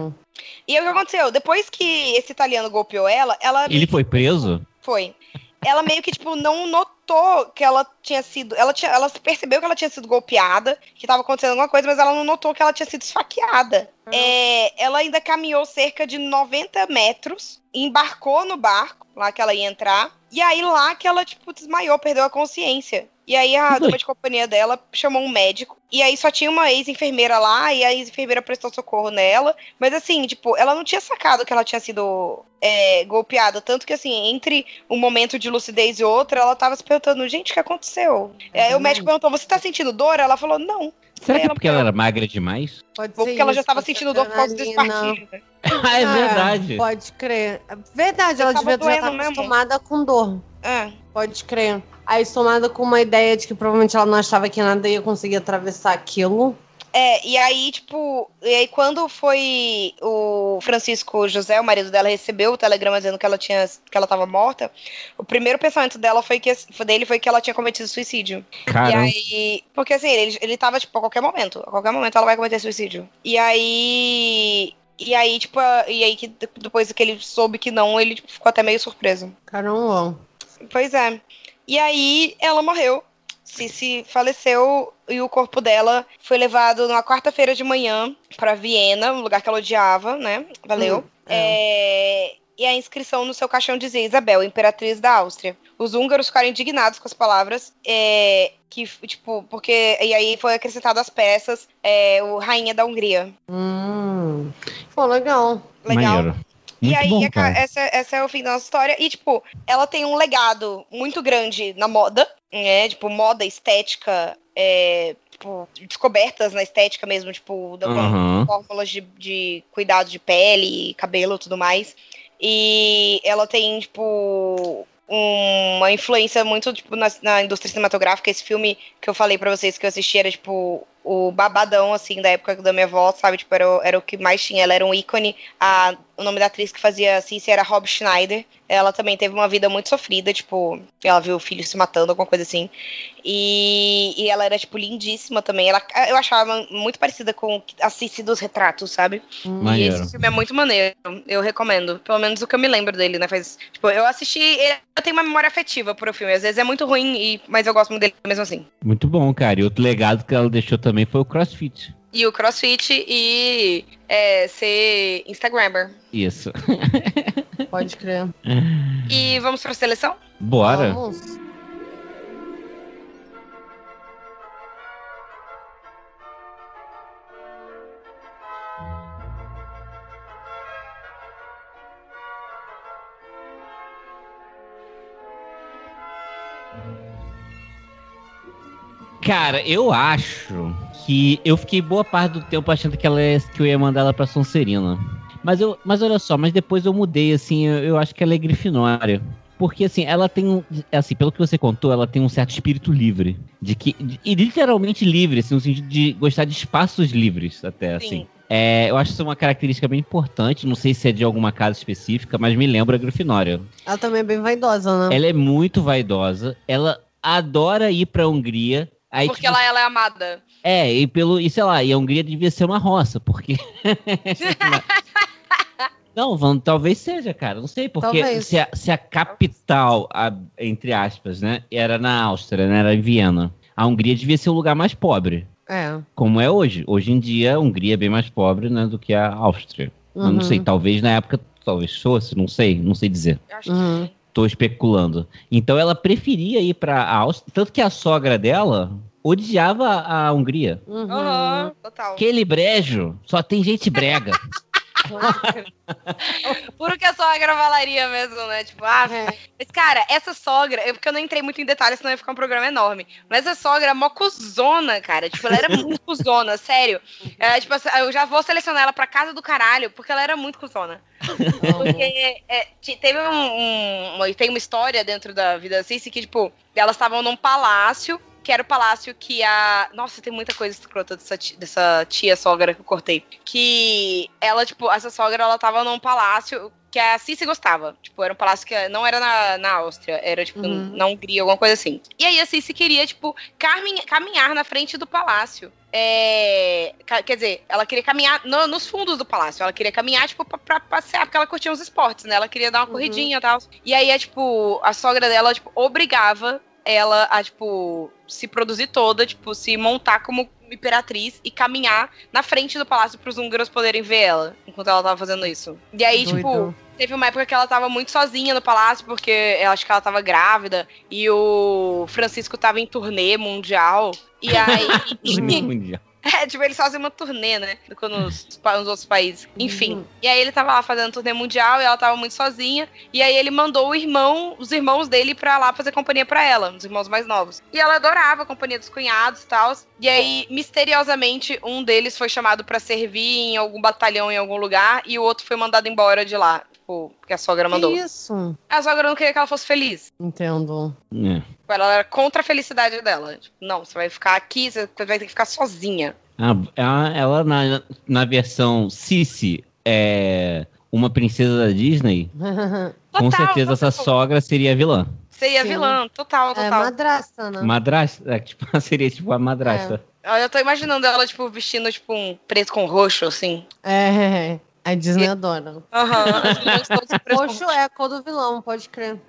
E aí o que aconteceu? Depois que esse italiano golpeou ela, ela Ele foi preso? foi. Ela meio que, tipo, não notou que ela tinha sido. Ela, tinha, ela percebeu que ela tinha sido golpeada, que tava acontecendo alguma coisa, mas ela não notou que ela tinha sido esfaqueada. É, ela ainda caminhou cerca de 90 metros, embarcou no barco, lá que ela ia entrar, e aí lá que ela, tipo, desmaiou, perdeu a consciência. E aí a dama de companhia dela chamou um médico. E aí só tinha uma ex-enfermeira lá, e a ex-enfermeira prestou socorro nela. Mas assim, tipo, ela não tinha sacado que ela tinha sido é, golpeada. Tanto que, assim, entre um momento de lucidez e outro, ela tava se perguntando, gente, o que aconteceu? É, aí o médico perguntou, você tá sentindo dor? Ela falou, não. Será que é Ela porque ela era magra demais? Pode Ou ser porque ela já isso, tava pode ser sentindo dor por causa do espartilho. ah, é verdade. Pode crer. Verdade, Eu ela tava devia estar acostumada com dor. É. Pode crer. Aí somada com uma ideia de que provavelmente ela não achava que nada ia conseguir atravessar aquilo. É, e aí, tipo, e aí quando foi o Francisco José, o marido dela, recebeu o telegrama dizendo que ela tinha, que ela tava morta, o primeiro pensamento dela foi que foi dele foi que ela tinha cometido suicídio. E Caramba. aí, porque assim, ele, ele tava, tipo, a qualquer momento, a qualquer momento ela vai cometer suicídio. E aí, e aí, tipo, a- e aí que de- depois que ele soube que não, ele tipo, ficou até meio surpreso. Caramba. Pois é. E aí ela morreu. Cici faleceu e o corpo dela foi levado na quarta-feira de manhã pra Viena, um lugar que ela odiava, né? Valeu. Hum, é. É, E a inscrição no seu caixão dizia Isabel, imperatriz da Áustria. Os húngaros ficaram indignados com as palavras, é, que, tipo, porque. E aí foi acrescentado às peças é, o Rainha da Hungria. Hum. Pô, legal. Legal. Maneiro. E Muito aí, bom, é essa, essa é o fim da nossa história. E, tipo, ela tem um legado muito grande na moda, né? Tipo, moda, estética, é, tipo, descobertas na estética mesmo, tipo, da Aham. fórmulas de, de cuidado de pele, cabelo e tudo mais. E ela tem, tipo, uma influência muito, tipo, na, na indústria cinematográfica. Esse filme que eu falei pra vocês que eu assisti era, tipo, o babadão, assim, da época da minha avó, sabe? Tipo, era, o- era o que mais tinha. Ela era um ícone. A, o nome da atriz que fazia Cici era Rob Schneider. Ela também teve uma vida muito sofrida, tipo, ela viu o filho se matando, alguma coisa assim. E, e ela era, tipo, lindíssima também. Ela, eu achava muito parecida com a Cici dos retratos, sabe? Hum. E Maneiro. esse filme é muito maneiro. Eu recomendo. Pelo menos o que eu me lembro dele, né? Faz, tipo, eu assisti. Eu tenho uma memória afetiva pro filme. Às vezes é muito ruim, e, mas eu gosto muito dele mesmo assim. Muito bom, cara. E outro legado que ela deixou também foi o CrossFit. E o CrossFit e é, ser Instagrammer. Isso. Pode crer. E vamos pra seleção? Bora. Vamos. Cara, eu acho que eu fiquei boa parte do tempo achando que, ela ia- que eu ia mandar ela pra Sonserina. Mas, eu, mas olha só, mas depois eu mudei, assim, eu, eu acho que ela é Grifinória. porque assim, ela tem um. Assim, pelo que você contou, ela tem um certo espírito livre. De que. de- e literalmente livre, assim, no sentido de gostar de espaços livres, até, Sim. assim. É, eu acho isso uma característica bem importante. Não sei se é de alguma casa específica, mas me lembra a Grifinória. Ela também é bem vaidosa, né? Ela é muito vaidosa. Ela adora ir pra Hungria. Aí, Porque tipo, ela, ela é amada. É, e pelo. E sei lá, e a Hungria devia ser uma roça, porque. Não, vamos, talvez seja, cara. Não sei, porque Talvez. se a, se a capital, a- entre aspas, né, era na Áustria, né, era em Viena, a Hungria devia ser o lugar mais pobre, É. como é hoje. Hoje em dia, a Hungria é bem mais pobre, né, do que a Áustria. Eu não Uhum. sei, talvez na época, talvez fosse, não sei, não sei dizer. Eu acho Uhum. que Tô especulando. Então ela preferia ir pra Áustria, tanto que a sogra dela odiava a Hungria. Uhum. Aham, total. Aquele brejo, só tem gente brega. Puro que a sogra falaria mesmo, né? Tipo, ah, É. mas cara, essa sogra, eu, porque eu não entrei muito em detalhes, senão ia ficar um programa enorme. Mas essa sogra é mó cuzona, cara. Tipo, ela era muito cuzona, sério. É, tipo, assim, eu já vou selecionar ela pra casa do caralho, porque ela era muito cuzona. Porque é, te- teve um, um- uma, tem uma história dentro da vida da Cici que, tipo, elas estavam num palácio, que era o palácio que a. Nossa, tem muita coisa escrota dessa, ti- dessa tia sogra que eu cortei. Que ela, tipo, essa sogra, ela tava num palácio que a Cici gostava. Tipo, era um palácio que não era na, na Áustria, era, tipo, Uhum. na Hungria, alguma coisa assim. E aí a Cici queria, tipo, caminha- caminhar na frente do palácio. É, quer dizer, ela queria caminhar no- nos fundos do palácio. Ela queria caminhar, tipo, pra, pra passear, porque ela curtia os esportes, né? Ela queria dar uma Uhum. corridinha e tal. E aí, é, tipo, a sogra dela, tipo, obrigava ela a, tipo, se produzir toda, tipo, se montar como imperatriz e caminhar na frente do palácio pros húngaros poderem ver ela, enquanto ela tava fazendo isso. E aí, tipo, Doido. Teve uma época que ela tava muito sozinha no palácio, porque eu acho que ela tava grávida, e o Francisco tava em turnê mundial. E aí. É, tipo, eles fazem uma turnê, né? com- Nos, nos outros países. Enfim. Uhum. E aí ele tava lá fazendo turnê mundial e ela tava muito sozinha. E aí ele mandou o irmão, os irmãos dele pra lá fazer companhia pra ela, os irmãos mais novos. E ela adorava a companhia dos cunhados e tal. E aí, misteriosamente, um deles foi chamado pra servir em algum batalhão em algum lugar e o outro foi mandado embora de lá. Tipo, porque a sogra mandou. Que isso? A sogra não queria que ela fosse feliz. Entendo. É. Ela era contra a felicidade dela. Tipo, não, você vai ficar aqui, você vai ter que ficar sozinha. Ah, ela, ela na, na versão Cici é uma princesa da Disney, com Total, certeza essa total. sogra seria a vilã. Você ia Sim. vilã, total, é total. madrasta, né? Madrasta, é, tipo, seria tipo a madrasta. Olha, Eu tô imaginando ela, tipo, vestindo, tipo, um preto com roxo, assim. É. A Disney adora. Aham. Com Roxo é a cor do vilão, pode crer.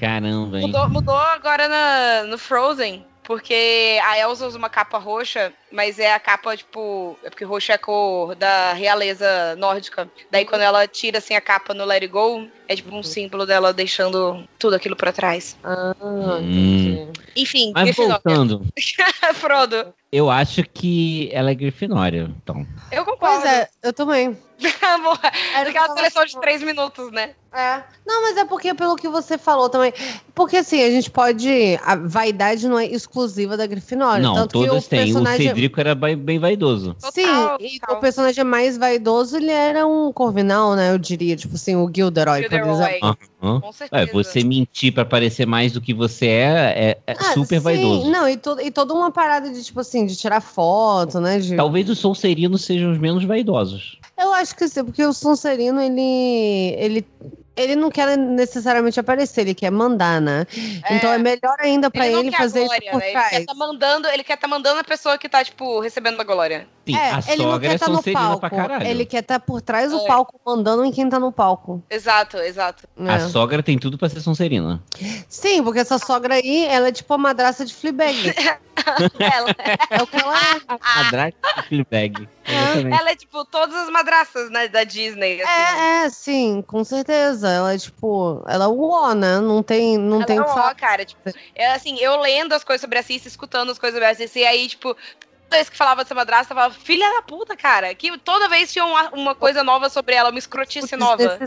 Caramba, hein? Mudou, mudou agora na, no Frozen, porque a Elsa usa uma capa roxa, mas é a capa, tipo. É porque roxo é a cor da realeza nórdica. Daí quando ela tira assim a capa no Let It Go, é tipo um símbolo dela deixando tudo aquilo pra trás. Ah, Hum. Enfim, Mas Grifinória. voltando, Frodo. eu acho que ela é Grifinória, então. Eu concordo. Pois é, eu também. Amor, Era o que eu Aquela seleção de três minutos, né? É. Não, mas é porque pelo que você falou também. Porque assim, a gente pode. A vaidade não é exclusiva da Grifinória. Não, tanto que todas o têm. O personagem... Cedrico era bem, vaidoso. Sim, Total, e total. o personagem mais vaidoso, ele era um corvinal, né? Eu diria, tipo assim, o Gilderoy, por Gilderoy. exemplo. Aham. Com certeza. É, você mentir pra parecer mais do que você é, é, é Ah, super sim, vaidoso. Não, e, to e toda uma parada de, tipo assim, de tirar foto, né? de- Talvez os Solserinos sejam os menos vaidosos. Eu acho que sim, porque o Sonserino, ele, ele, ele não quer necessariamente aparecer, ele quer mandar, né? Então é melhor ainda pra não ele, quer fazer glória, isso por né? Ele trás. quer tá mandando, ele quer tá mandando a pessoa que tá, tipo, recebendo a glória. Sim, É, a ele não sogra quer é estar no Sonserina palco, pra caralho. ele quer estar por trás do É. palco, mandando em quem tá no palco. Exato, exato. É. A sogra tem tudo pra ser Sonserina. Sim, porque essa sogra aí, ela é tipo a madraça de Fleabag. Ela, é o que ela é. A Drac Fleabag. Ela é, tipo, todas as madraças né, da Disney. Assim. É, é, sim, com certeza. Ela é tipo, ela é o né? Não tem, não Ela tem é o cara. Tipo, é assim, eu lendo as coisas sobre a Cici, escutando as coisas sobre a Cici, e aí, tipo, vez que falava dessa madrasta, eu falava, filha da puta, cara. Que toda vez tinha uma, uma coisa nova sobre ela, uma escrotice nova.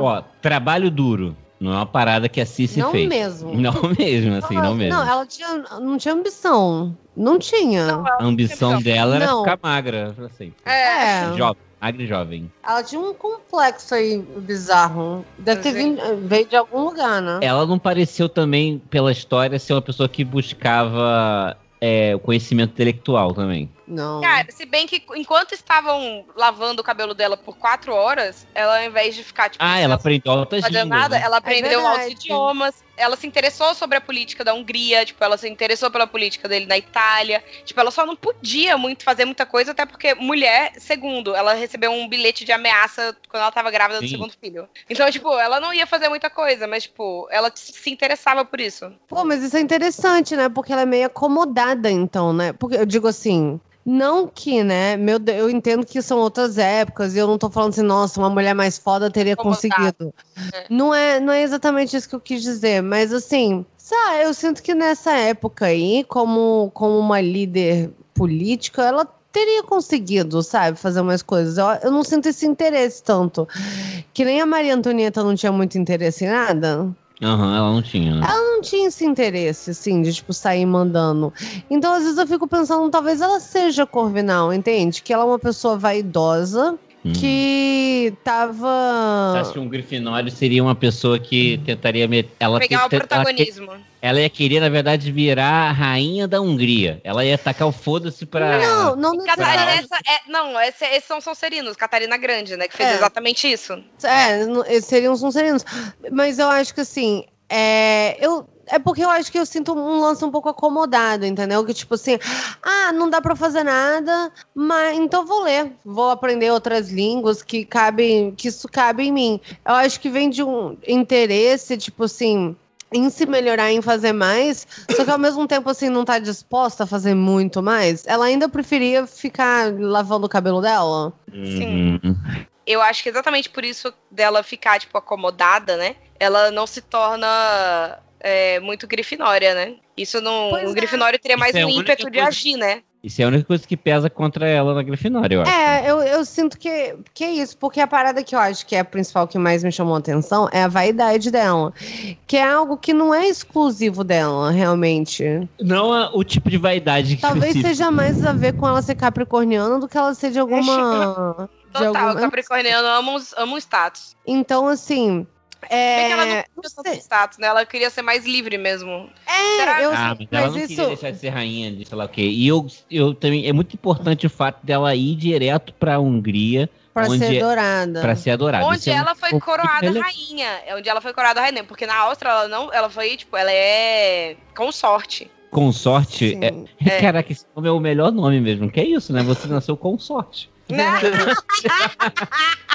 Ó, trabalho duro. Não é uma parada que a Cici Não fez. mesmo. Não mesmo, assim, não mesmo. Não, ela tinha, não tinha ambição. Não tinha. A ambição dela era Não. ficar magra, pra sempre. É. É. Jovem, magra e jovem. Ela tinha um complexo aí bizarro. Deve ter vindo, veio de algum lugar, né? Ela não pareceu também, pela história, ser uma pessoa que buscava é, o conhecimento intelectual também. Não. Cara, se bem que enquanto estavam lavando o cabelo dela por quatro horas, ela ao invés de ficar, tipo, Ah, ela aprendeu fazendo línguas. nada, né? ela aprendeu verdade. outros idiomas. Ela se interessou sobre a política da Hungria, tipo, ela se interessou pela política dele na Itália. Tipo, ela só não podia muito fazer muita coisa, até porque mulher, segundo, ela recebeu um bilhete de ameaça quando ela tava grávida do Sim. segundo filho. Então, tipo, ela não ia fazer muita coisa, mas, tipo, ela se interessava por isso. Pô, mas isso é interessante, né? Porque ela é meio acomodada, então, né? Porque eu digo assim. Não que, né? Meu Deus, eu entendo que são outras épocas e eu não tô falando assim, nossa, uma mulher mais foda teria Acomodada. conseguido. É. Não é, não é exatamente isso que eu quis dizer, mas assim, sabe, eu sinto que nessa época aí, como, como uma líder política, ela teria conseguido, sabe, fazer umas coisas. Eu, eu não sinto esse interesse tanto. Que nem a Maria Antonieta não tinha muito interesse em nada Aham, ela não tinha. né? ela não tinha esse interesse, assim, de, tipo, sair mandando. Então, às vezes, eu fico pensando, talvez ela seja Corvinal, entende? Que ela é uma pessoa vaidosa, Hum. que Você tava... acha que um Grifinório seria uma pessoa que tentaria... met- Ela, Pegar o te- ela, protagonismo. ela ia querer, na verdade, virar a rainha da Hungria. Ela ia tacar o foda-se pra... Não, não Catarina, necessariamente. essa é, não, esse, esses são Sonserinos, Catarina Grande, né? Que fez É. exatamente isso. É, não- seriam sonserinos. Mas eu acho que, assim, é... Eu... É porque eu acho que eu sinto um lance um pouco acomodado, entendeu? Que tipo assim, ah, não dá pra fazer nada, mas então vou ler, vou aprender outras línguas que cabe, que isso cabe em mim. Eu acho que vem de um interesse, tipo assim, em se melhorar, em fazer mais, só que ao mesmo tempo assim não tá disposta a fazer muito mais. Ela ainda preferia ficar lavando o cabelo dela. Sim. Eu acho que exatamente por isso dela ficar, tipo, acomodada, né? Ela não se torna é, muito grifinória, né? Isso não. Pois o é. grifinório teria mais Isso é um ímpeto de coisa- agir, né? Isso é a única coisa que pesa contra ela na Grifinória, eu acho. É, eu, eu sinto que, que é isso, porque a parada que eu acho que é a principal que mais me chamou a atenção é a vaidade dela. Que é algo que não é exclusivo dela, realmente. Não a- o tipo de vaidade que Talvez específico. seja mais a ver com ela ser capricorniana do que ela ser de alguma. Total, o Capricorniano ama, os- ama o status. Então, assim. Bem que ela não É, queria tanto status, né? Ela queria ser mais livre mesmo. é, Será? eu, Ah, mas ela não isso. queria deixar de ser rainha de sei lá o quê. E eu, eu também. É muito importante o fato dela ir direto pra Hungria Pra onde ser é- dourada. pra ser adorada. Onde Isso é ela muito foi pouco coroada rainha. É onde ela foi coroada rainha. Porque na Áustria ela não. Ela foi, tipo, ela é consorte. Consorte. Sim. É, É. Caraca, esse nome é o melhor nome mesmo. Que é isso, né? Você nasceu consorte. Né?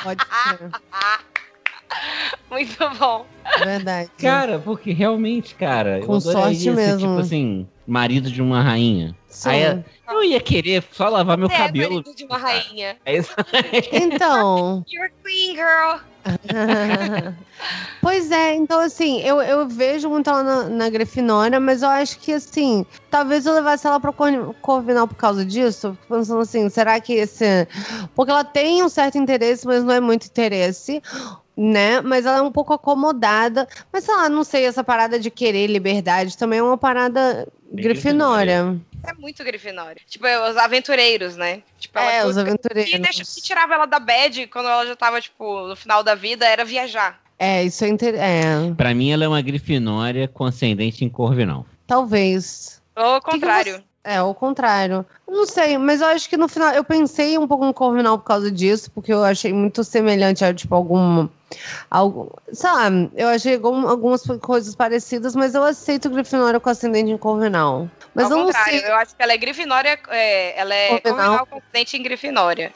Pode ser. Muito bom. Verdade. Cara, porque realmente, cara, eu Consorte adoraria ser, mesmo. tipo assim, marido de uma rainha. Sim. Aí eu ia querer só lavar meu é, cabelo. marido de uma rainha. É isso. Então. You're queen, girl. pois é, então assim, eu, eu vejo muito ela na, na Grifinória, mas eu acho que assim, talvez eu levasse ela Corn- Corvinal por causa disso. Eu fico pensando assim, será que esse. Porque ela tem um certo interesse, mas não é muito interesse. Né? Mas ela é um pouco acomodada. Mas sei lá, não sei, essa parada de querer liberdade também é uma parada Bem Grifinória. É muito grifinória. Tipo, é, os aventureiros, né? Tipo, ela É, os aventureiros. que, deixa, que tirava ela da bad quando ela já tava, tipo, no final da vida, era viajar. É, isso é, inter... é. Pra mim, ela é uma grifinória com ascendente em Corvinal. Talvez. Ou ao que que contrário. É, o contrário. Não sei, mas eu acho que no final. Eu pensei um pouco no Corvinal por causa disso, porque eu achei muito semelhante a, tipo, algum. Algum sei lá, eu achei algum- algumas coisas parecidas, mas eu aceito Grifinória com ascendente em Corvinal. Mas Ao eu não contrário, sei. eu acho que ela é grifinória, é, ela é Corvinal. com acidente em grifinória.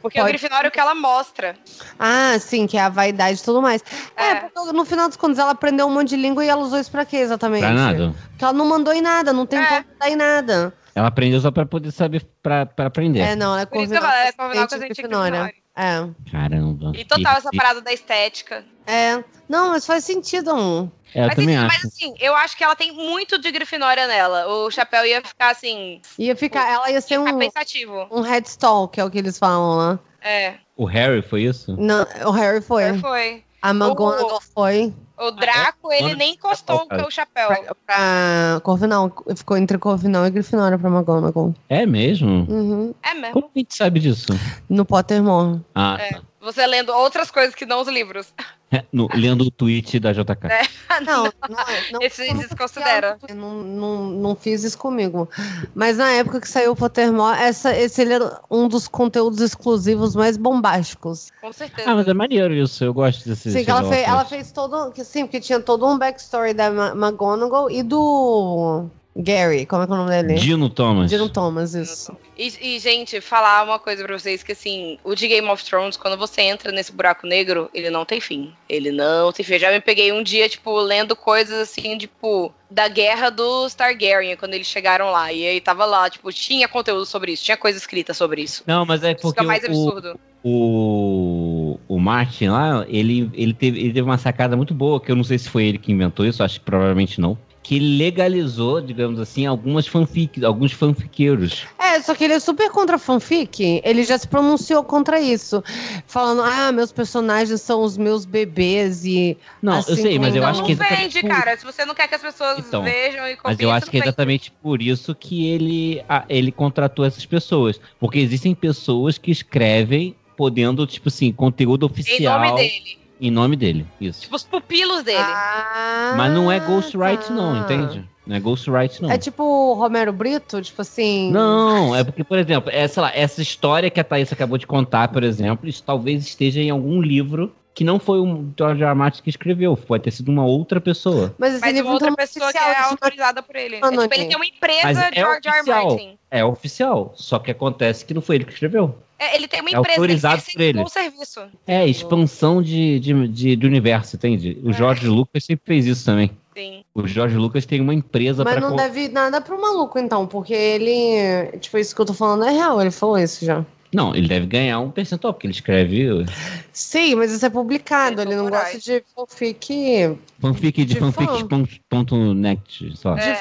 Porque o Pode grifinório é o que ela mostra. Ah, sim, que é a vaidade e tudo mais. É, É. porque no final dos contos ela aprendeu um monte de língua e ela usou isso pra quê exatamente? Pra nada. Porque ela não mandou em nada, não tentou É. mandar em nada. Ela aprendeu só pra poder saber, pra, pra aprender. É, não, ela é Por isso que Corvinal. ela é com corvinal com ascendente em Grifinória. É. Caramba. E total essa parada da estética. É. Não, mas faz sentido. um. É, eu mas, também assim, acho. mas assim, eu acho que ela tem muito de grifinória nela. O chapéu ia ficar assim, Ia ficar, ela ia ser ficar um, pensativo. um headstall, que é o que eles falam lá. É, O Harry foi isso? Não, o Harry foi. foi. A McGonagall foi. O Draco, ele nem encostou cara. o chapéu. Pra, pra Corvinal. Ficou entre Corvinal e Grifinória pra McGonagall. É mesmo? Uhum. É mesmo. Como a gente sabe disso? No Pottermore. Ah, É. tá. Você lendo outras coisas que não os livros. É, no- lendo o tweet da JK. É. Não, não, é- não Esse eu nunca desconsidera. Não, não, não fiz isso comigo. Mas na época que saiu o Pottermore, essa, esse ele era um dos conteúdos exclusivos mais bombásticos. Com certeza. Ah, mas é maneiro isso. Eu gosto desses. Sim, que ela, fez, ela fez todo. Que, sim, porque tinha todo um backstory da McGonagall e do Gary. Como é que é o nome dele? Dino Thomas. Dino Thomas, isso. E, e, gente, falar uma coisa pra vocês que assim, o de Game of Thrones, quando você entra nesse buraco negro, ele não tem fim. Ele não tem fim. Eu já me peguei um dia, tipo, lendo coisas assim, tipo, da guerra dos Targaryen, quando eles chegaram lá. E aí tava lá, tipo, tinha conteúdo sobre isso, tinha coisa escrita sobre isso. Não, mas é Isso porque fica mais o, absurdo. o, o Martin lá, ele, ele, teve, ele teve uma sacada muito boa, que eu não sei se foi ele que inventou isso, acho que provavelmente não. Que ele legalizou, digamos assim, algumas fanfic, alguns fanfiqueiros. É, só que ele é super contra fanfic. Ele já se pronunciou contra isso. Falando, ah, meus personagens são os meus bebês e. Não, Assim eu sei, mas eu acho que é exatamente vende, por- cara. Se você não quer que as pessoas Então, vejam e Mas eu acho que é exatamente por isso que ele, a- ele contratou essas pessoas. Porque existem pessoas que escrevem podendo, tipo assim, conteúdo Em oficial nome dele. Em nome dele. Isso. Tipo, os pupilos dele. Ah, Mas não é ghostwrite, tá. não, entende? Não é ghostwrite, não. É tipo o Romero Brito, tipo assim. Não, é porque, por exemplo, é, sei lá, essa história que a Thaís acabou de contar, por exemplo, isso talvez esteja em algum livro que não foi o George R. R. Martin que escreveu, pode ter sido uma outra pessoa. Mas esse Mas uma outra não pessoa que oficial, é isso não autorizada por ele. É, Anônimo. tipo, ele tem uma empresa Mas é George R. R. oficial. Martin. É oficial, só que acontece que não foi ele que escreveu. É, ele tem uma É empresa, autorizado ele por ele. o serviço. É, expansão de, de, de, de universo, entende? O George Lucas sempre fez isso também. Sim. O George Lucas tem uma empresa Mas pra não deve nada pro maluco, então, porque ele. Tipo, isso que eu tô falando é real, ele falou isso já. Não, ele deve ganhar um percentual, porque ele escreve Sim, mas isso é publicado, ele não morais. gosta de fanfic. fanfic de De fanfics.net só. É,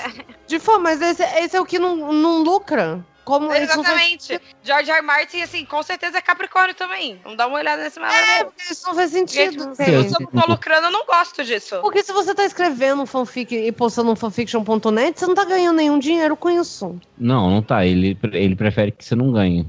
De forma, mas esse, esse é o que não, não lucra. Como não faz- exatamente. George R. Martin, assim, com certeza é Capricórnio também. Vamos dar uma olhada nesse mapa. É, porque isso não faz sentido. Porque, Eu eu tô lucrando, eu não gosto disso. Porque se você tá escrevendo um fanfic e postando um fanfiction.net, você não tá ganhando nenhum dinheiro com isso. Não, não tá. Ele, ele prefere que você não ganhe.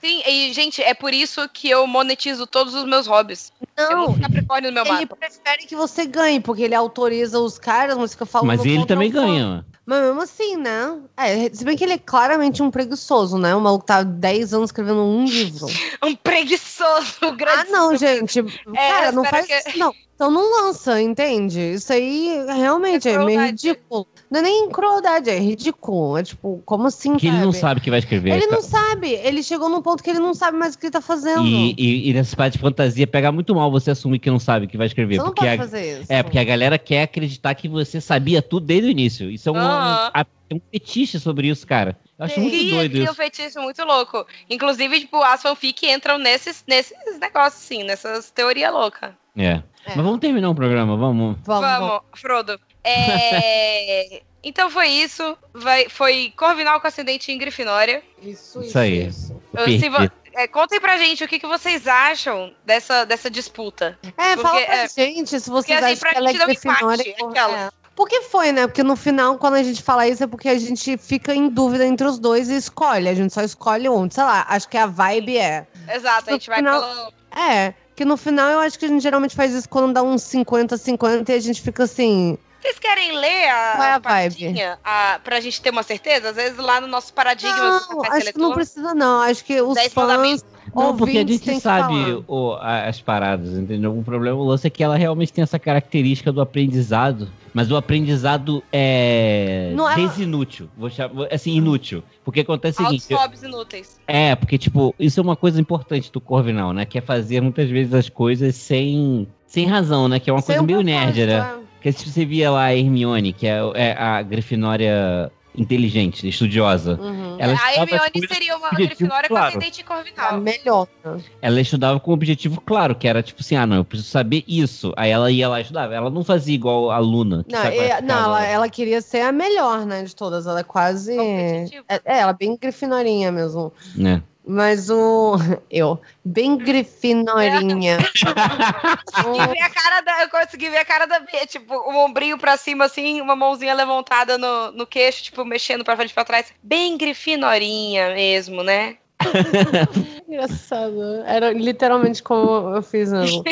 Sim, e, gente, é por isso que eu monetizo todos os meus hobbies. Eu Não, Capricórnio no meu ele mapa. prefere que você ganhe, porque ele autoriza os caras, mas fica falando. Mas ele também ganha. Mas mesmo assim, né? É, se bem que ele é claramente um preguiçoso, né? O maluco tá há 10 anos escrevendo um livro. Um preguiçoso, ah, grande. não, gente. cara, não faz que- isso, não. Então não lança, entende? Isso aí realmente É é, meio ridículo. Não é nem crueldade, é ridículo. É tipo, como assim, Porque ele não sabe? que vai escrever. Ele não sabe. Ele chegou num ponto que ele não sabe mais o que ele tá fazendo. E, e, e nessa parte de fantasia, pega muito mal você assumir que não sabe o que vai escrever. Você não pode a- fazer isso. É, porque a galera quer acreditar que você sabia tudo desde o início. Isso é um, a- um fetiche sobre isso, cara. Eu acho Sim. muito doido cria um isso. feitiço muito louco. Inclusive, tipo, as fanfic entram nesses, nesses negócios, assim, nessas teorias loucas. É. É. Mas vamos terminar o programa. Vamos, Vamos, vamos. Frodo. É, então foi isso. Vai, foi Corvinal com ascendente em Grifinória. Isso, Isso isso, aí. isso. Eu- vo- é, contem pra gente o que, que vocês acham dessa, dessa disputa. É, Porque, fala pra é, gente se vocês assim, acham pra que ela é gente dar um Grifinória. empate, ou- aquela. é. Porque foi, né? Porque no final, quando a gente fala isso, é porque a gente fica em dúvida entre os dois e escolhe. A gente só escolhe um. Sei lá, acho que a vibe é. Exato, a gente vai Não. pelo. É, que no final eu acho que a gente geralmente faz isso quando dá uns 50-50 e a gente fica assim. Vocês querem ler a, Qual é a? A, pra gente ter uma certeza? Às vezes lá no nosso paradigma Não, acho que não precisa, não. Acho que os fãs. Não, porque a gente sabe o- a- as paradas, entendeu? O problema, o lance é que ela realmente tem essa característica do aprendizado, mas o aprendizado é Não é- desinútil. Vou chamar, assim, inútil. Porque acontece o altos seguinte. eu- inúteis. É, porque, tipo, isso é uma coisa importante do Corvinal, né? Que é fazer muitas vezes as coisas sem, sem razão, né? Que é uma Sem coisa meio nerd, né? é. Porque se você via lá a Hermione, que é, é a Grifinória inteligente, estudiosa, Uhum. ela a Hermione seria uma objetivo, Grifinória com claro. ascendente É Corvinal. melhor. né? ela estudava com um objetivo claro, que era tipo assim, ah, não, eu preciso saber isso. Aí ela ia lá e estudava. Ela não fazia igual a Luna. que Não, e- não ela, ela queria ser a melhor, né, de todas. Ela é quase. É, é, ela é bem grifinorinha mesmo. né? Mas o. Eu. Bem grifinorinha. consegui ver a cara da, eu consegui ver a cara da B, tipo, o ombrinho pra cima, assim, uma mãozinha levantada no, no queixo, tipo, mexendo pra frente e pra trás. Bem grifinorinha mesmo, né? Engraçado. Era literalmente como eu fiz mesmo.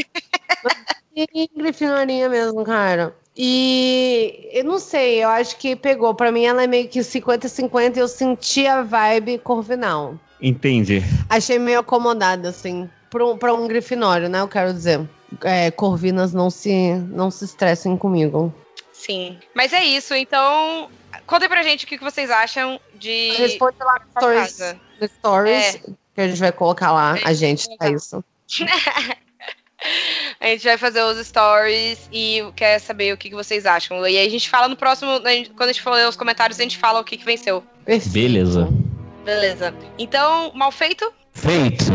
Bem grifinorinha mesmo, cara. E eu não sei, eu acho que pegou. Pra mim, ela é meio que 50-50 e eu senti a vibe Corvinal. Entendi. Achei meio acomodada, assim, pra um, pra um grifinório, né? Eu quero dizer. É, corvinas não se, não se estressem comigo. Sim. Mas é isso, então. Contem pra gente o que vocês acham de. Responde lá no stories, no stories é. que a gente vai colocar lá. A gente, é isso. A gente vai fazer os stories e quer saber o que, vocês acham. E aí a gente fala no próximo, quando a gente for ler os comentários, a gente fala o que, que venceu. Perfeito. Beleza. Beleza. Então, mal feito? Feito.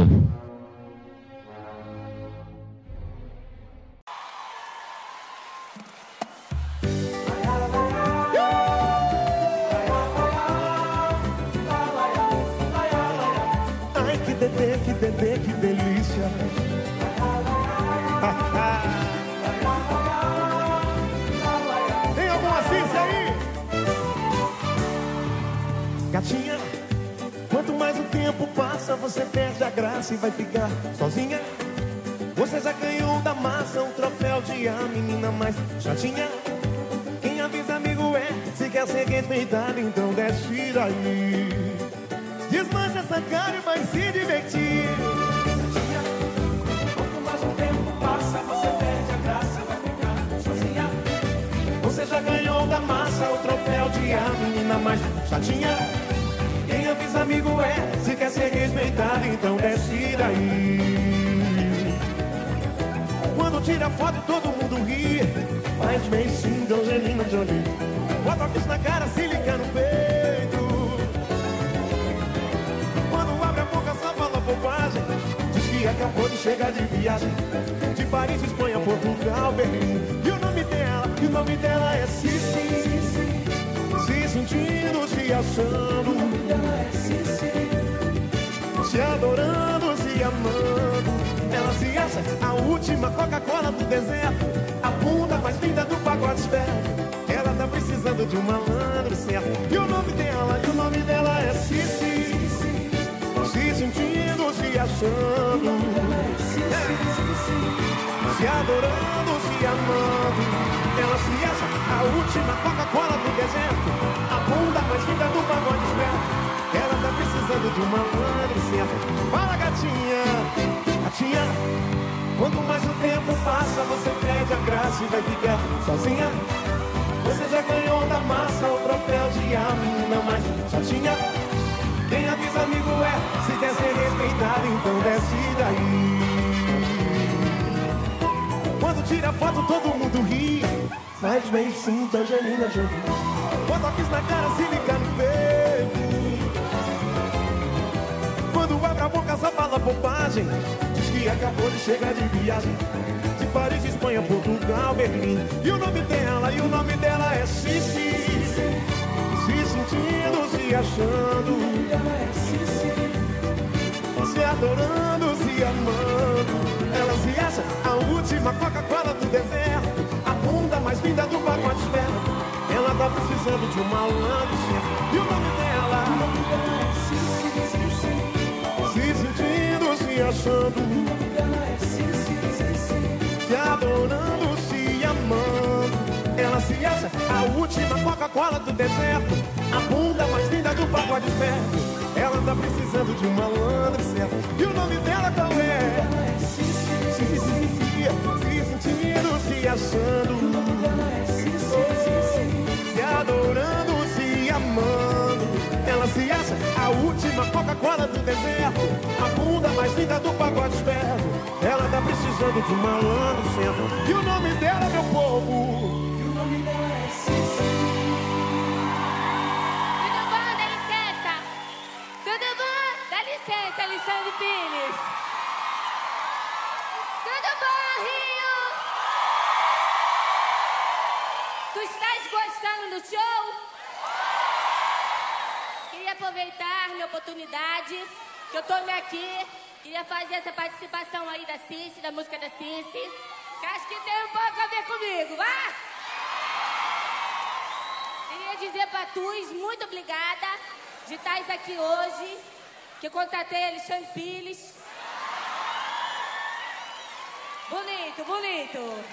Ai, que bebê, que bebê, que delícia. Tem alguma ciência aí? Gatinha, mais o tempo passa, você perde a graça e vai ficar sozinha. Você já ganhou da massa um troféu de a menina mais chatinha. Quem avisa amigo é, se quer ser respeitado, então desce daí. Desmancha essa cara e vai se divertir. Quanto mais o tempo passa, você perde a graça, vai ficar sozinha. Você já ganhou da massa o troféu de a menina mais chatinha. Amigo é, se quer ser respeitado, então desce daí. Quando tira foto todo mundo ri, faz bem sim, Angelina Jolie. Bota a na cara, se liga no peito. Quando abre a boca só fala bobagem Diz que acabou de chegar de viagem De Paris, Espanha, Portugal, Berlim E o nome dela, e o nome dela é Cici se achando Se adorando, se amando Ela se acha a última Coca-Cola do deserto A bunda mais linda do pacote esperto ela tá precisando de um malandro certo. E o nome dela, e o nome dela é Cici. Se sentindo, se achando. Se adorando, se amando. Ela se acha a última Coca-Cola do deserto. De um certo. Fala, gatinha, gatinha. Quanto mais o tempo passa, você perde a graça e vai ficar sozinha. Você já ganhou da massa o troféu de a menina mais chatinha. Quem avisa amigo é, se quer ser respeitado, então desce daí. Quando tira foto todo mundo ri, faz bem sim, Angelina Jolie. Botox na cara, se liga no peito. Abre a boca só fala bobagem, diz que acabou de chegar de viagem. Paris, Espanha, Portugal, Berlim. E o nome dela, e o nome dela é Cici. Se sentindo, se achando. Se adorando, se amando. Ela se acha a última Coca-Cola do deserto. A bunda mais linda do pacote esperto. Ela tá precisando de um malandro certo. E dela, o nome dela se achando se adorando, se amando. Ela se acha a última Coca-Cola do deserto, a bunda mais linda do pacote esperto. Ela tá precisando de um malandro certo. E o nome dela qual é? Se sentindo, se achando. Se adorando, se amando. Ela se acha a última Coca-Cola do deserto, a bunda mais linda do pacote esperto. Ela tá precisando de um malandro centro. E o nome dela, meu povo? E o nome dela é Cici. Tudo bom? Dá licença. Tudo bom? Dá licença, Alexandre Pires. Tudo bom, Rio? Tu estás gostando do show? Aproveitar minha oportunidade que eu tô aqui. Queria fazer essa participação aí da Cici, da música da Cici. Que acho que tem um pouco a ver comigo, vá! Queria dizer pra Tuz, muito obrigada de estar aqui hoje. Que eu contratei Alexandre Pires. Bonito, bonito.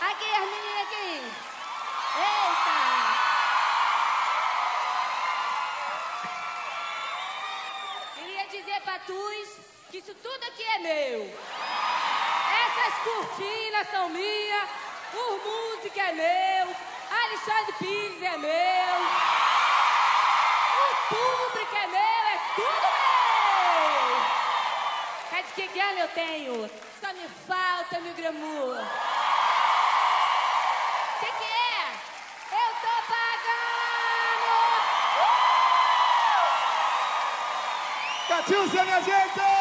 Aqui, as meninas aqui. Eita! Que isso tudo aqui é meu. Essas cortinas são minhas, o música é meu, Alexandre Pires é meu, o público é meu, é tudo meu. É de que grana eu tenho? Só me falta meu glamour. Pagando! Catiúcia, minha gente!